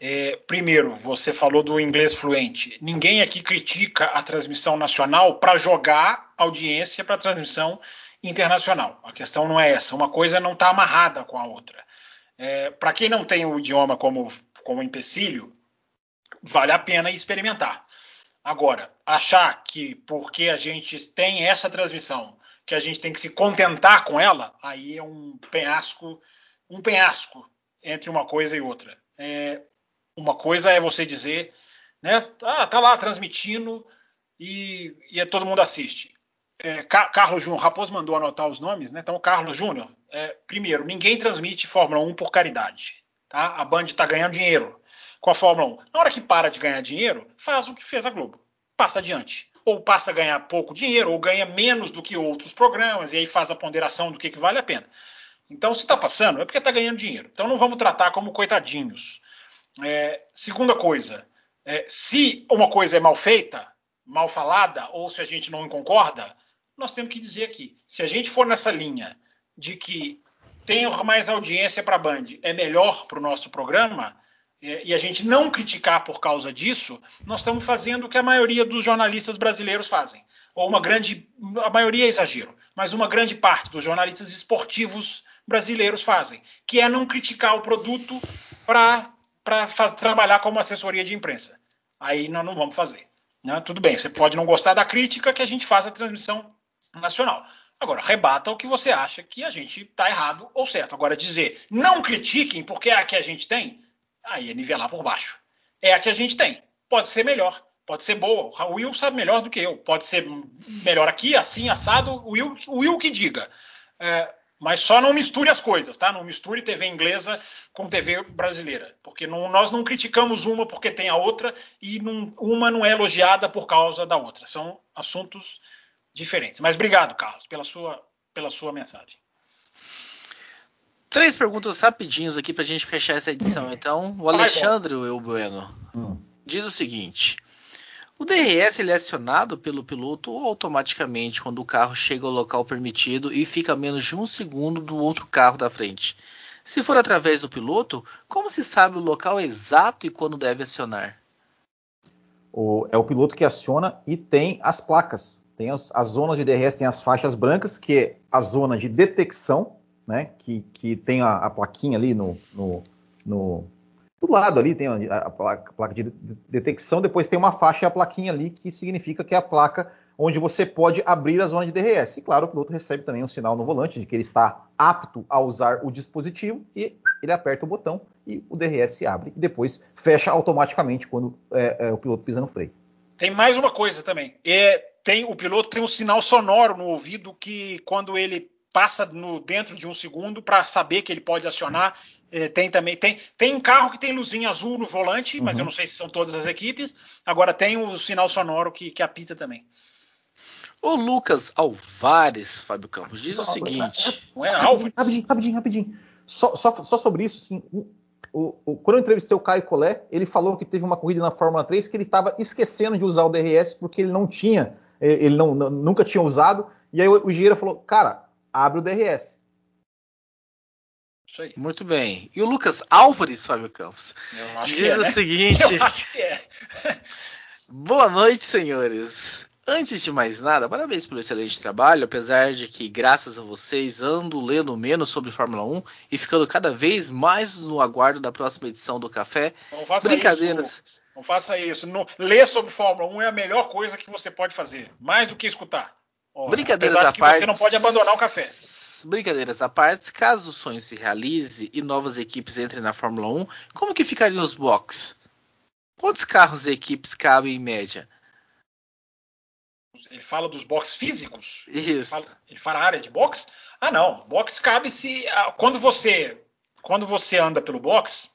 É, primeiro, você falou do inglês fluente. Ninguém aqui critica a transmissão nacional para jogar audiência para transmissão internacional. A questão não é essa. Uma coisa não está amarrada com a outra. É, para quem não tem o idioma como, como empecilho, vale a pena experimentar. Agora, achar que porque a gente tem essa transmissão, que a gente tem que se contentar com ela, aí é um penhasco, um penhasco entre uma coisa e outra. É, uma coisa é você dizer, né? Ah, tá lá transmitindo e, e é, todo mundo assiste. É, Carlos Júnior, Raposo mandou anotar os nomes, né? Então, Carlos Júnior, é, primeiro, ninguém transmite Fórmula 1 por caridade. Tá? A Band está ganhando dinheiro com a Fórmula 1. Na hora que para de ganhar dinheiro, faz o que fez a Globo. Passa adiante. Ou passa a ganhar pouco dinheiro, ou ganha menos do que outros programas, e aí faz a ponderação do que, que vale a pena. Então, se está passando, é porque está ganhando dinheiro. Então, não vamos tratar como coitadinhos. É, segunda coisa, é, se uma coisa é mal feita, mal falada, ou se a gente não concorda, nós temos que dizer aqui. Se a gente for nessa linha de que tem mais audiência para a Band, é melhor para o nosso programa, é, e a gente não criticar por causa disso, nós estamos fazendo o que a maioria dos jornalistas brasileiros fazem. Ou uma grande, a maioria é exagero, mas uma grande parte dos jornalistas esportivos brasileiros fazem, que é não criticar o produto para para trabalhar como assessoria de imprensa. Aí nós não vamos fazer. Né? Tudo bem, você pode não gostar da crítica que a gente faz a transmissão nacional. Agora, rebata o que você acha que a gente está errado ou certo. Agora, dizer não critiquem porque é a que a gente tem, aí é nivelar por baixo. É a que a gente tem. Pode ser melhor, pode ser boa. O Will sabe melhor do que eu. Pode ser melhor aqui, assim, assado. O Will, o Will que diga. É, mas só não misture as coisas, tá? Não misture TV inglesa com TV brasileira, porque não, nós não criticamos uma porque tem a outra e não, uma não é elogiada por causa da outra. São assuntos diferentes. Mas obrigado, Carlos, pela sua pela sua mensagem. Três perguntas rapidinhos aqui para a gente fechar essa edição. Então, o Alexandre o Bueno hum. diz o seguinte: o DRS ele é acionado pelo piloto automaticamente quando o carro chega ao local permitido e fica a menos de um segundo do outro carro da frente. Se for através do piloto, como se sabe o local exato e quando deve acionar? O, é o piloto que aciona e tem as placas. Tem as, as zonas de DRS, tem as faixas brancas, que é a zona de detecção né? Que, que tem a, a plaquinha ali no, no, no, do lado ali tem a, placa, placa, de detecção, depois tem uma faixa e a plaquinha ali que significa que é a placa onde você pode abrir a zona de DRS. E claro, o piloto recebe também um sinal no volante de que ele está apto a usar o dispositivo e ele aperta o botão e o DRS abre e depois fecha automaticamente quando é, é, o piloto pisa no freio. Tem mais uma coisa também. É, tem o piloto tem um sinal sonoro no ouvido que quando ele passa no, dentro de um segundo para saber que ele pode acionar. É, tem também tem tem um carro que tem luzinha azul no volante, uhum. mas eu uhum. não sei se são todas as equipes. Agora tem o sinal sonoro que, que apita também. O Lucas Alvares, Fábio Campos, diz só, o seguinte. Não é Alvares? Rapidinho, rapidinho, rapidinho. Só, só, só sobre isso, assim, o, o, quando eu entrevistei o Caio Collet, ele falou que teve uma corrida na Fórmula 3 que ele estava esquecendo de usar o DRS porque ele não tinha, é, ele não, nunca tinha usado. E aí o, o engenheiro falou, cara, abre o DRS. Isso aí. Muito bem. E o Lucas Álvares, Fábio Campos, diz é, o né? seguinte. Eu acho que é. Boa noite, senhores. Antes de mais nada, parabéns pelo excelente trabalho, apesar de que, graças a vocês, ando lendo menos sobre Fórmula 1 e ficando cada vez mais no aguardo da próxima edição do Café. Não faça Brincadeiras. Isso. Não faça isso. Não, ler sobre Fórmula 1 é a melhor coisa que você pode fazer, mais do que escutar. Brincadeiras à parte. Você não pode abandonar o café. Brincadeiras à parte, caso o sonho se realize e novas equipes entrem na Fórmula 1, como que ficariam os boxes? Quantos carros e equipes cabem em média? Ele fala dos boxes físicos? Isso. Ele fala, ele fala área de box? Ah, não. Box cabe se. Ah, quando você, quando você anda pelo box,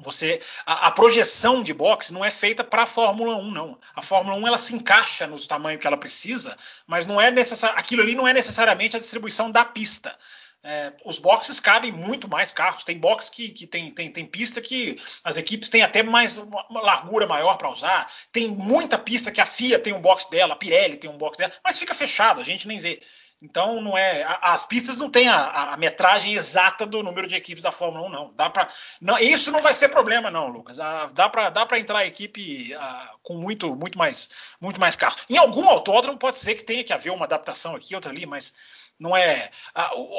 você a, a, projeção de boxe não é feita para a Fórmula 1, não. A Fórmula 1 ela se encaixa no tamanho que ela precisa, mas não é necessário. Aquilo ali não é necessariamente a distribuição da pista. É, os boxes cabem muito mais carros. Tem box que, que tem, tem, tem pista que as equipes têm até mais uma, largura maior para usar. Tem muita pista que a FIA tem um box dela, a Pirelli tem um box dela, mas fica fechado, a gente nem vê. Então não é. As pistas não têm a, a, metragem exata do número de equipes da Fórmula 1, não. Dá para. Não, isso não vai ser problema, não, Lucas. Dá para dá entrar a equipe com muito, muito mais muito mais carro. Em algum autódromo pode ser que tenha que haver uma adaptação aqui, outra ali, mas não é.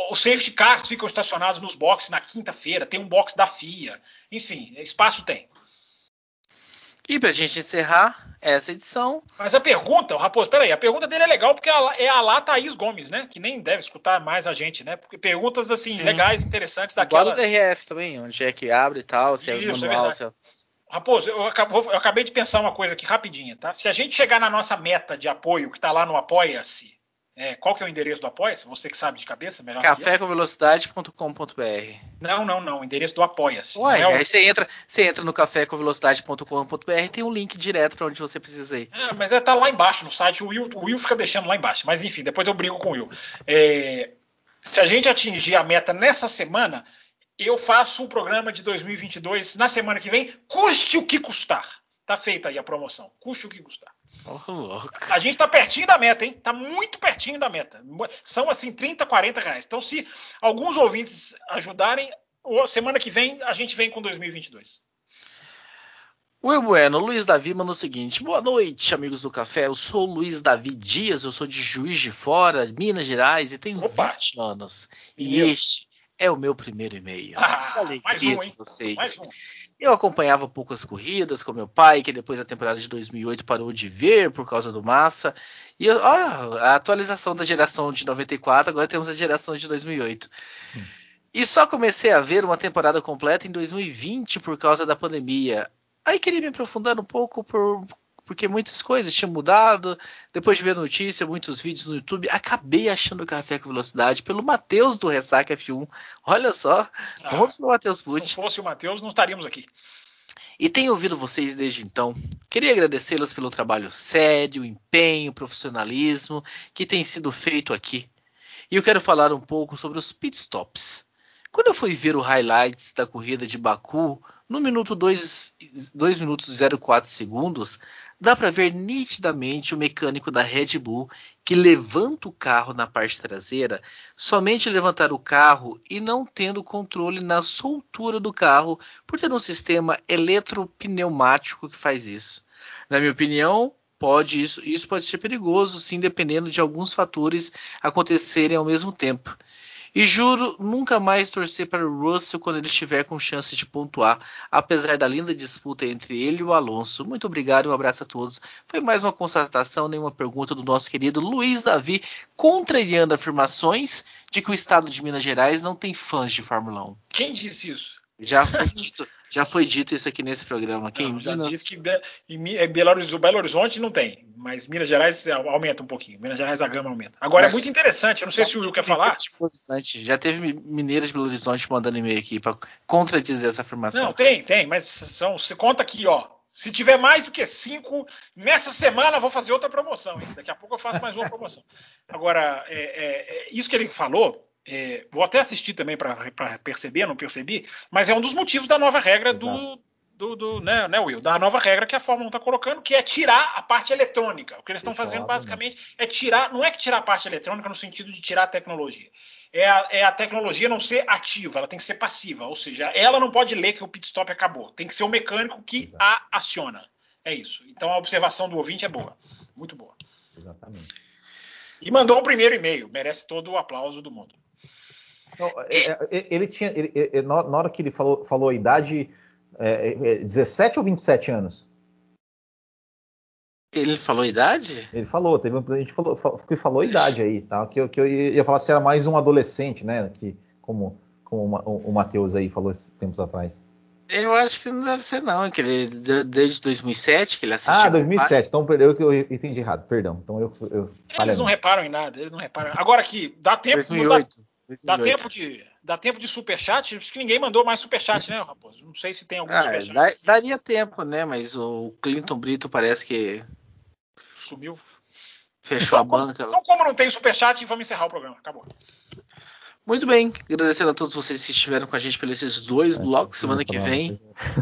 Os safety cars ficam estacionados nos boxes na quinta-feira, tem um box da FIA. Enfim, espaço tem. E para a gente encerrar essa edição. Mas a pergunta, Raposo, peraí, a pergunta dele é legal porque é a lá Thaís Gomes, né? Que nem deve escutar mais a gente, né? Porque perguntas assim, Sim. legais, interessantes daquela. Igual do DRS também, onde é que abre e tal, se Isso, é manual, é se é... Raposo, eu, acabei de pensar uma coisa aqui rapidinha, tá? Se a gente chegar na nossa meta de apoio, que está lá no Apoia-se, é, qual que é o endereço do Apoia-se? Você que sabe de cabeça, melhor cafécomvelocidade.com.br Não, não, não. O endereço do Apoia-se. Ué, é o... aí você entra, você entra no cafécomvelocidade.com.br tem um link direto para onde você precisa ir. É, mas é, tá lá embaixo no site. O Will, o Will fica deixando lá embaixo. Mas enfim, depois eu brigo com o Will. É, se a gente atingir a meta nessa semana, eu faço um programa de 2022 na semana que vem, custe o que custar. Tá feita aí a promoção. Custe o que custar. Oh, a gente tá pertinho da meta, hein? Tá muito pertinho da meta. São assim 30, 40 reais. Então, se alguns ouvintes ajudarem, semana que vem a gente vem com 2022. Will Bueno, Luiz Davi manda o seguinte: Boa noite, amigos do café. Eu sou Luiz Davi Dias, eu sou de Juiz de Fora, Minas Gerais, e tenho Opa. 20 anos. E meu. este é o meu primeiro e-mail. Ah, mais um, hein? Vocês. Mais um. Eu acompanhava poucas corridas com meu pai, que depois da temporada de 2008 parou de ver por causa do Massa. E olha, a atualização da geração de 94, agora temos a geração de 2008. Hum. E só comecei a ver uma temporada completa em 2020 por causa da pandemia. Aí queria me aprofundar um pouco por porque muitas coisas tinham mudado. Depois de ver notícia, muitos vídeos no YouTube, acabei achando o Café com Velocidade pelo Matheus do Ressaca F1. Olha só, ah, vamos Matheus Pucci. Se não fosse o Matheus, não estaríamos aqui. E tenho ouvido vocês desde então. Queria agradecê-los pelo trabalho sério, empenho, profissionalismo que tem sido feito aqui. E eu quero falar um pouco sobre os pitstops. Quando eu fui ver o highlights da corrida de Baku, no minuto 2, 2 minutos 04 segundos, dá para ver nitidamente o mecânico da Red Bull que levanta o carro na parte traseira, somente levantar o carro e não tendo controle na soltura do carro, por ter um sistema eletropneumático que faz isso. Na minha opinião, pode isso, isso pode ser perigoso, sim, dependendo de alguns fatores acontecerem ao mesmo tempo. E juro nunca mais torcer para o Russell quando ele estiver com chance de pontuar, apesar da linda disputa entre ele e o Alonso. Muito obrigado um abraço a todos. Foi mais uma constatação, nenhuma pergunta do nosso querido Luiz Davi, contrariando afirmações de que o estado de Minas Gerais não tem fãs de Fórmula 1. Quem disse isso? Já foi dito, já foi dito isso aqui nesse programa. Quem já Minas... disse que em é, Belo Horizonte não tem, mas Minas Gerais aumenta um pouquinho. Minas Gerais a gama aumenta. Agora é mas, é muito interessante, eu não sei se o Will quer falar. Já teve mineiras de Belo Horizonte mandando e-mail aqui para contradizer essa afirmação. Não, tem, tem, mas são, você conta aqui, ó. Se tiver mais do que cinco, nessa semana eu vou fazer outra promoção. Hein? Daqui a pouco eu faço mais uma promoção. Agora, é, é, é, isso que ele falou é, vou até assistir também para perceber, não percebi, mas é um dos motivos da nova regra do, do, do, né, né, Will? Da nova regra que a Fórmula 1 está colocando, que é tirar a parte eletrônica. O que eles estão fazendo basicamente né? é tirar, não é que tirar a parte eletrônica no sentido de tirar a tecnologia. É a, é a, tecnologia não ser ativa, ela tem que ser passiva, ou seja, ela não pode ler que o pit stop acabou, tem que ser o mecânico que Exato. a aciona. É isso. Então a observação do ouvinte é boa, muito boa. Exatamente. E mandou um primeiro e-mail, merece todo o aplauso do mundo. Não, é, é, é, ele tinha. Ele, na hora que ele falou, falou a idade, é, 17 ou 27 anos? Ele falou a idade? Ele falou, teve a gente falou, que falou a idade aí, tá? Que, que eu ia falar se era mais um adolescente, né? Que, como, como o Matheus aí falou esses tempos atrás. Eu acho que não deve ser, não. Que ele, desde 2007 que ele assistiu. Ah, 2007. Então, perdeu que eu entendi errado. Perdão. Então, eu, eu Eles não reparam em nada. Eles não reparam. Agora aqui, dá tempo. 2008. Dá tempo de, dá tempo de superchat? Acho que ninguém mandou mais superchat, né, Raposo? Não sei se tem algum ah, superchat. Dá, daria tempo, né? Mas o Clinton Brito parece que. Sumiu. Fechou então, a banca. Então, como não tem superchat, vamos encerrar o programa. Acabou. Muito bem, agradecendo a todos vocês que estiveram com a gente pelos esses dois é, blocos. Semana que vem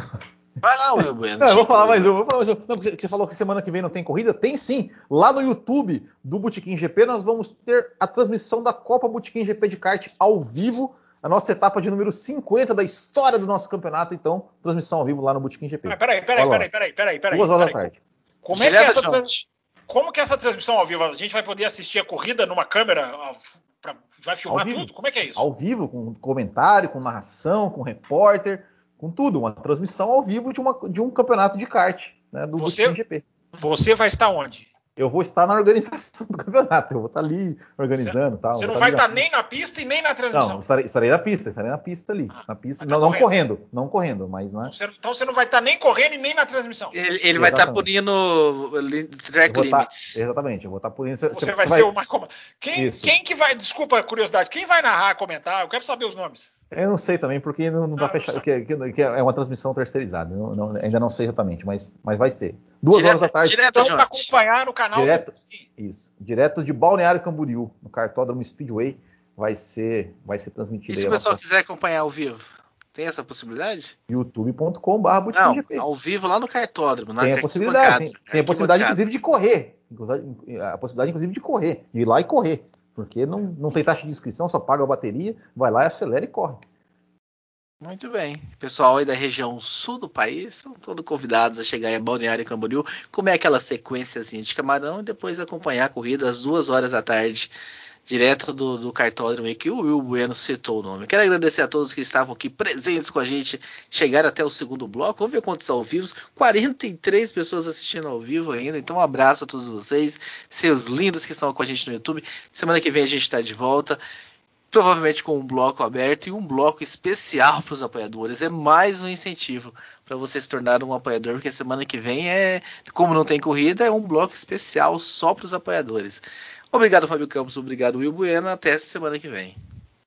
Vai lá, Will Bueno. Não, eu vou falar mais um. Vou falar mais um. Não, porque você falou que semana que vem não tem corrida? Tem sim. Lá no YouTube do Botequim GP, nós vamos ter a transmissão da Copa Botequim GP de kart ao vivo. A nossa etapa de número 50 da história do nosso campeonato. Então, transmissão ao vivo lá no Botequim GP. Mas peraí, peraí, peraí, peraí, peraí, peraí. Duas horas da tarde. Como é que é essa trans... Como que é essa transmissão ao vivo? A gente vai poder assistir a corrida numa câmera? Pra... Vai filmar tudo? Como é que é isso? Ao vivo, com comentário, com narração, com repórter com tudo, uma transmissão ao vivo de, uma, de um campeonato de kart né, do você, GP. Você vai estar onde? eu vou estar na organização do campeonato, eu vou estar ali organizando você, tal. Você não vai estar nem na pista e nem na transmissão. Não, estarei, estarei na pista, estarei na pista ali. Ah, na pista, tá não, não, correndo, não correndo, mas né? Então, então você não vai estar nem correndo e nem na transmissão. Ele, ele vai estar punindo track limits. Estar, exatamente, eu vou estar punindo. Você, você vai ser o mais quem, quem que vai, desculpa a curiosidade, quem vai narrar, comentar? Eu quero saber os nomes. Eu não sei também, porque não, não dá fechado, que, que, que, é uma transmissão terceirizada. Não, não, ainda não sei exatamente, mas, mas vai ser. Duas direto, horas da tarde. Direto então, para acompanhar no canal. Direto, do... Isso. Direto de Balneário Camboriú, no cartódromo Speedway, vai ser, vai ser transmitido. E se o pessoal nossa... quiser acompanhar ao vivo? Tem essa possibilidade? youtube.com.br Não, ao vivo lá no cartódromo. Tem a possibilidade, tem, tem a possibilidade inclusive de correr. A possibilidade inclusive de correr, de ir lá e correr. Porque não, não tem taxa de inscrição, só paga a bateria, vai lá, acelera e corre. Muito bem. Pessoal aí da região sul do país estão todos convidados a chegar em Balneário Camboriú, comer aquela sequência de camarão e depois acompanhar a corrida às duas horas da tarde, direto do, do cartódromo que o Will Bueno citou o nome. Quero agradecer a todos que estavam aqui presentes com a gente, chegaram até o segundo bloco. Vamos ver quantos ao vivo. 43 pessoas assistindo ao vivo ainda. Então, um abraço a todos vocês, seus lindos que estão com a gente no YouTube. Semana que vem a gente está de volta provavelmente com um bloco aberto e um bloco especial para os apoiadores. É mais um incentivo para você se tornar um apoiador, porque semana que vem é, como não tem corrida, é um bloco especial só para os apoiadores. Obrigado, Fábio Campos. Obrigado, Will Bueno. Até semana que vem.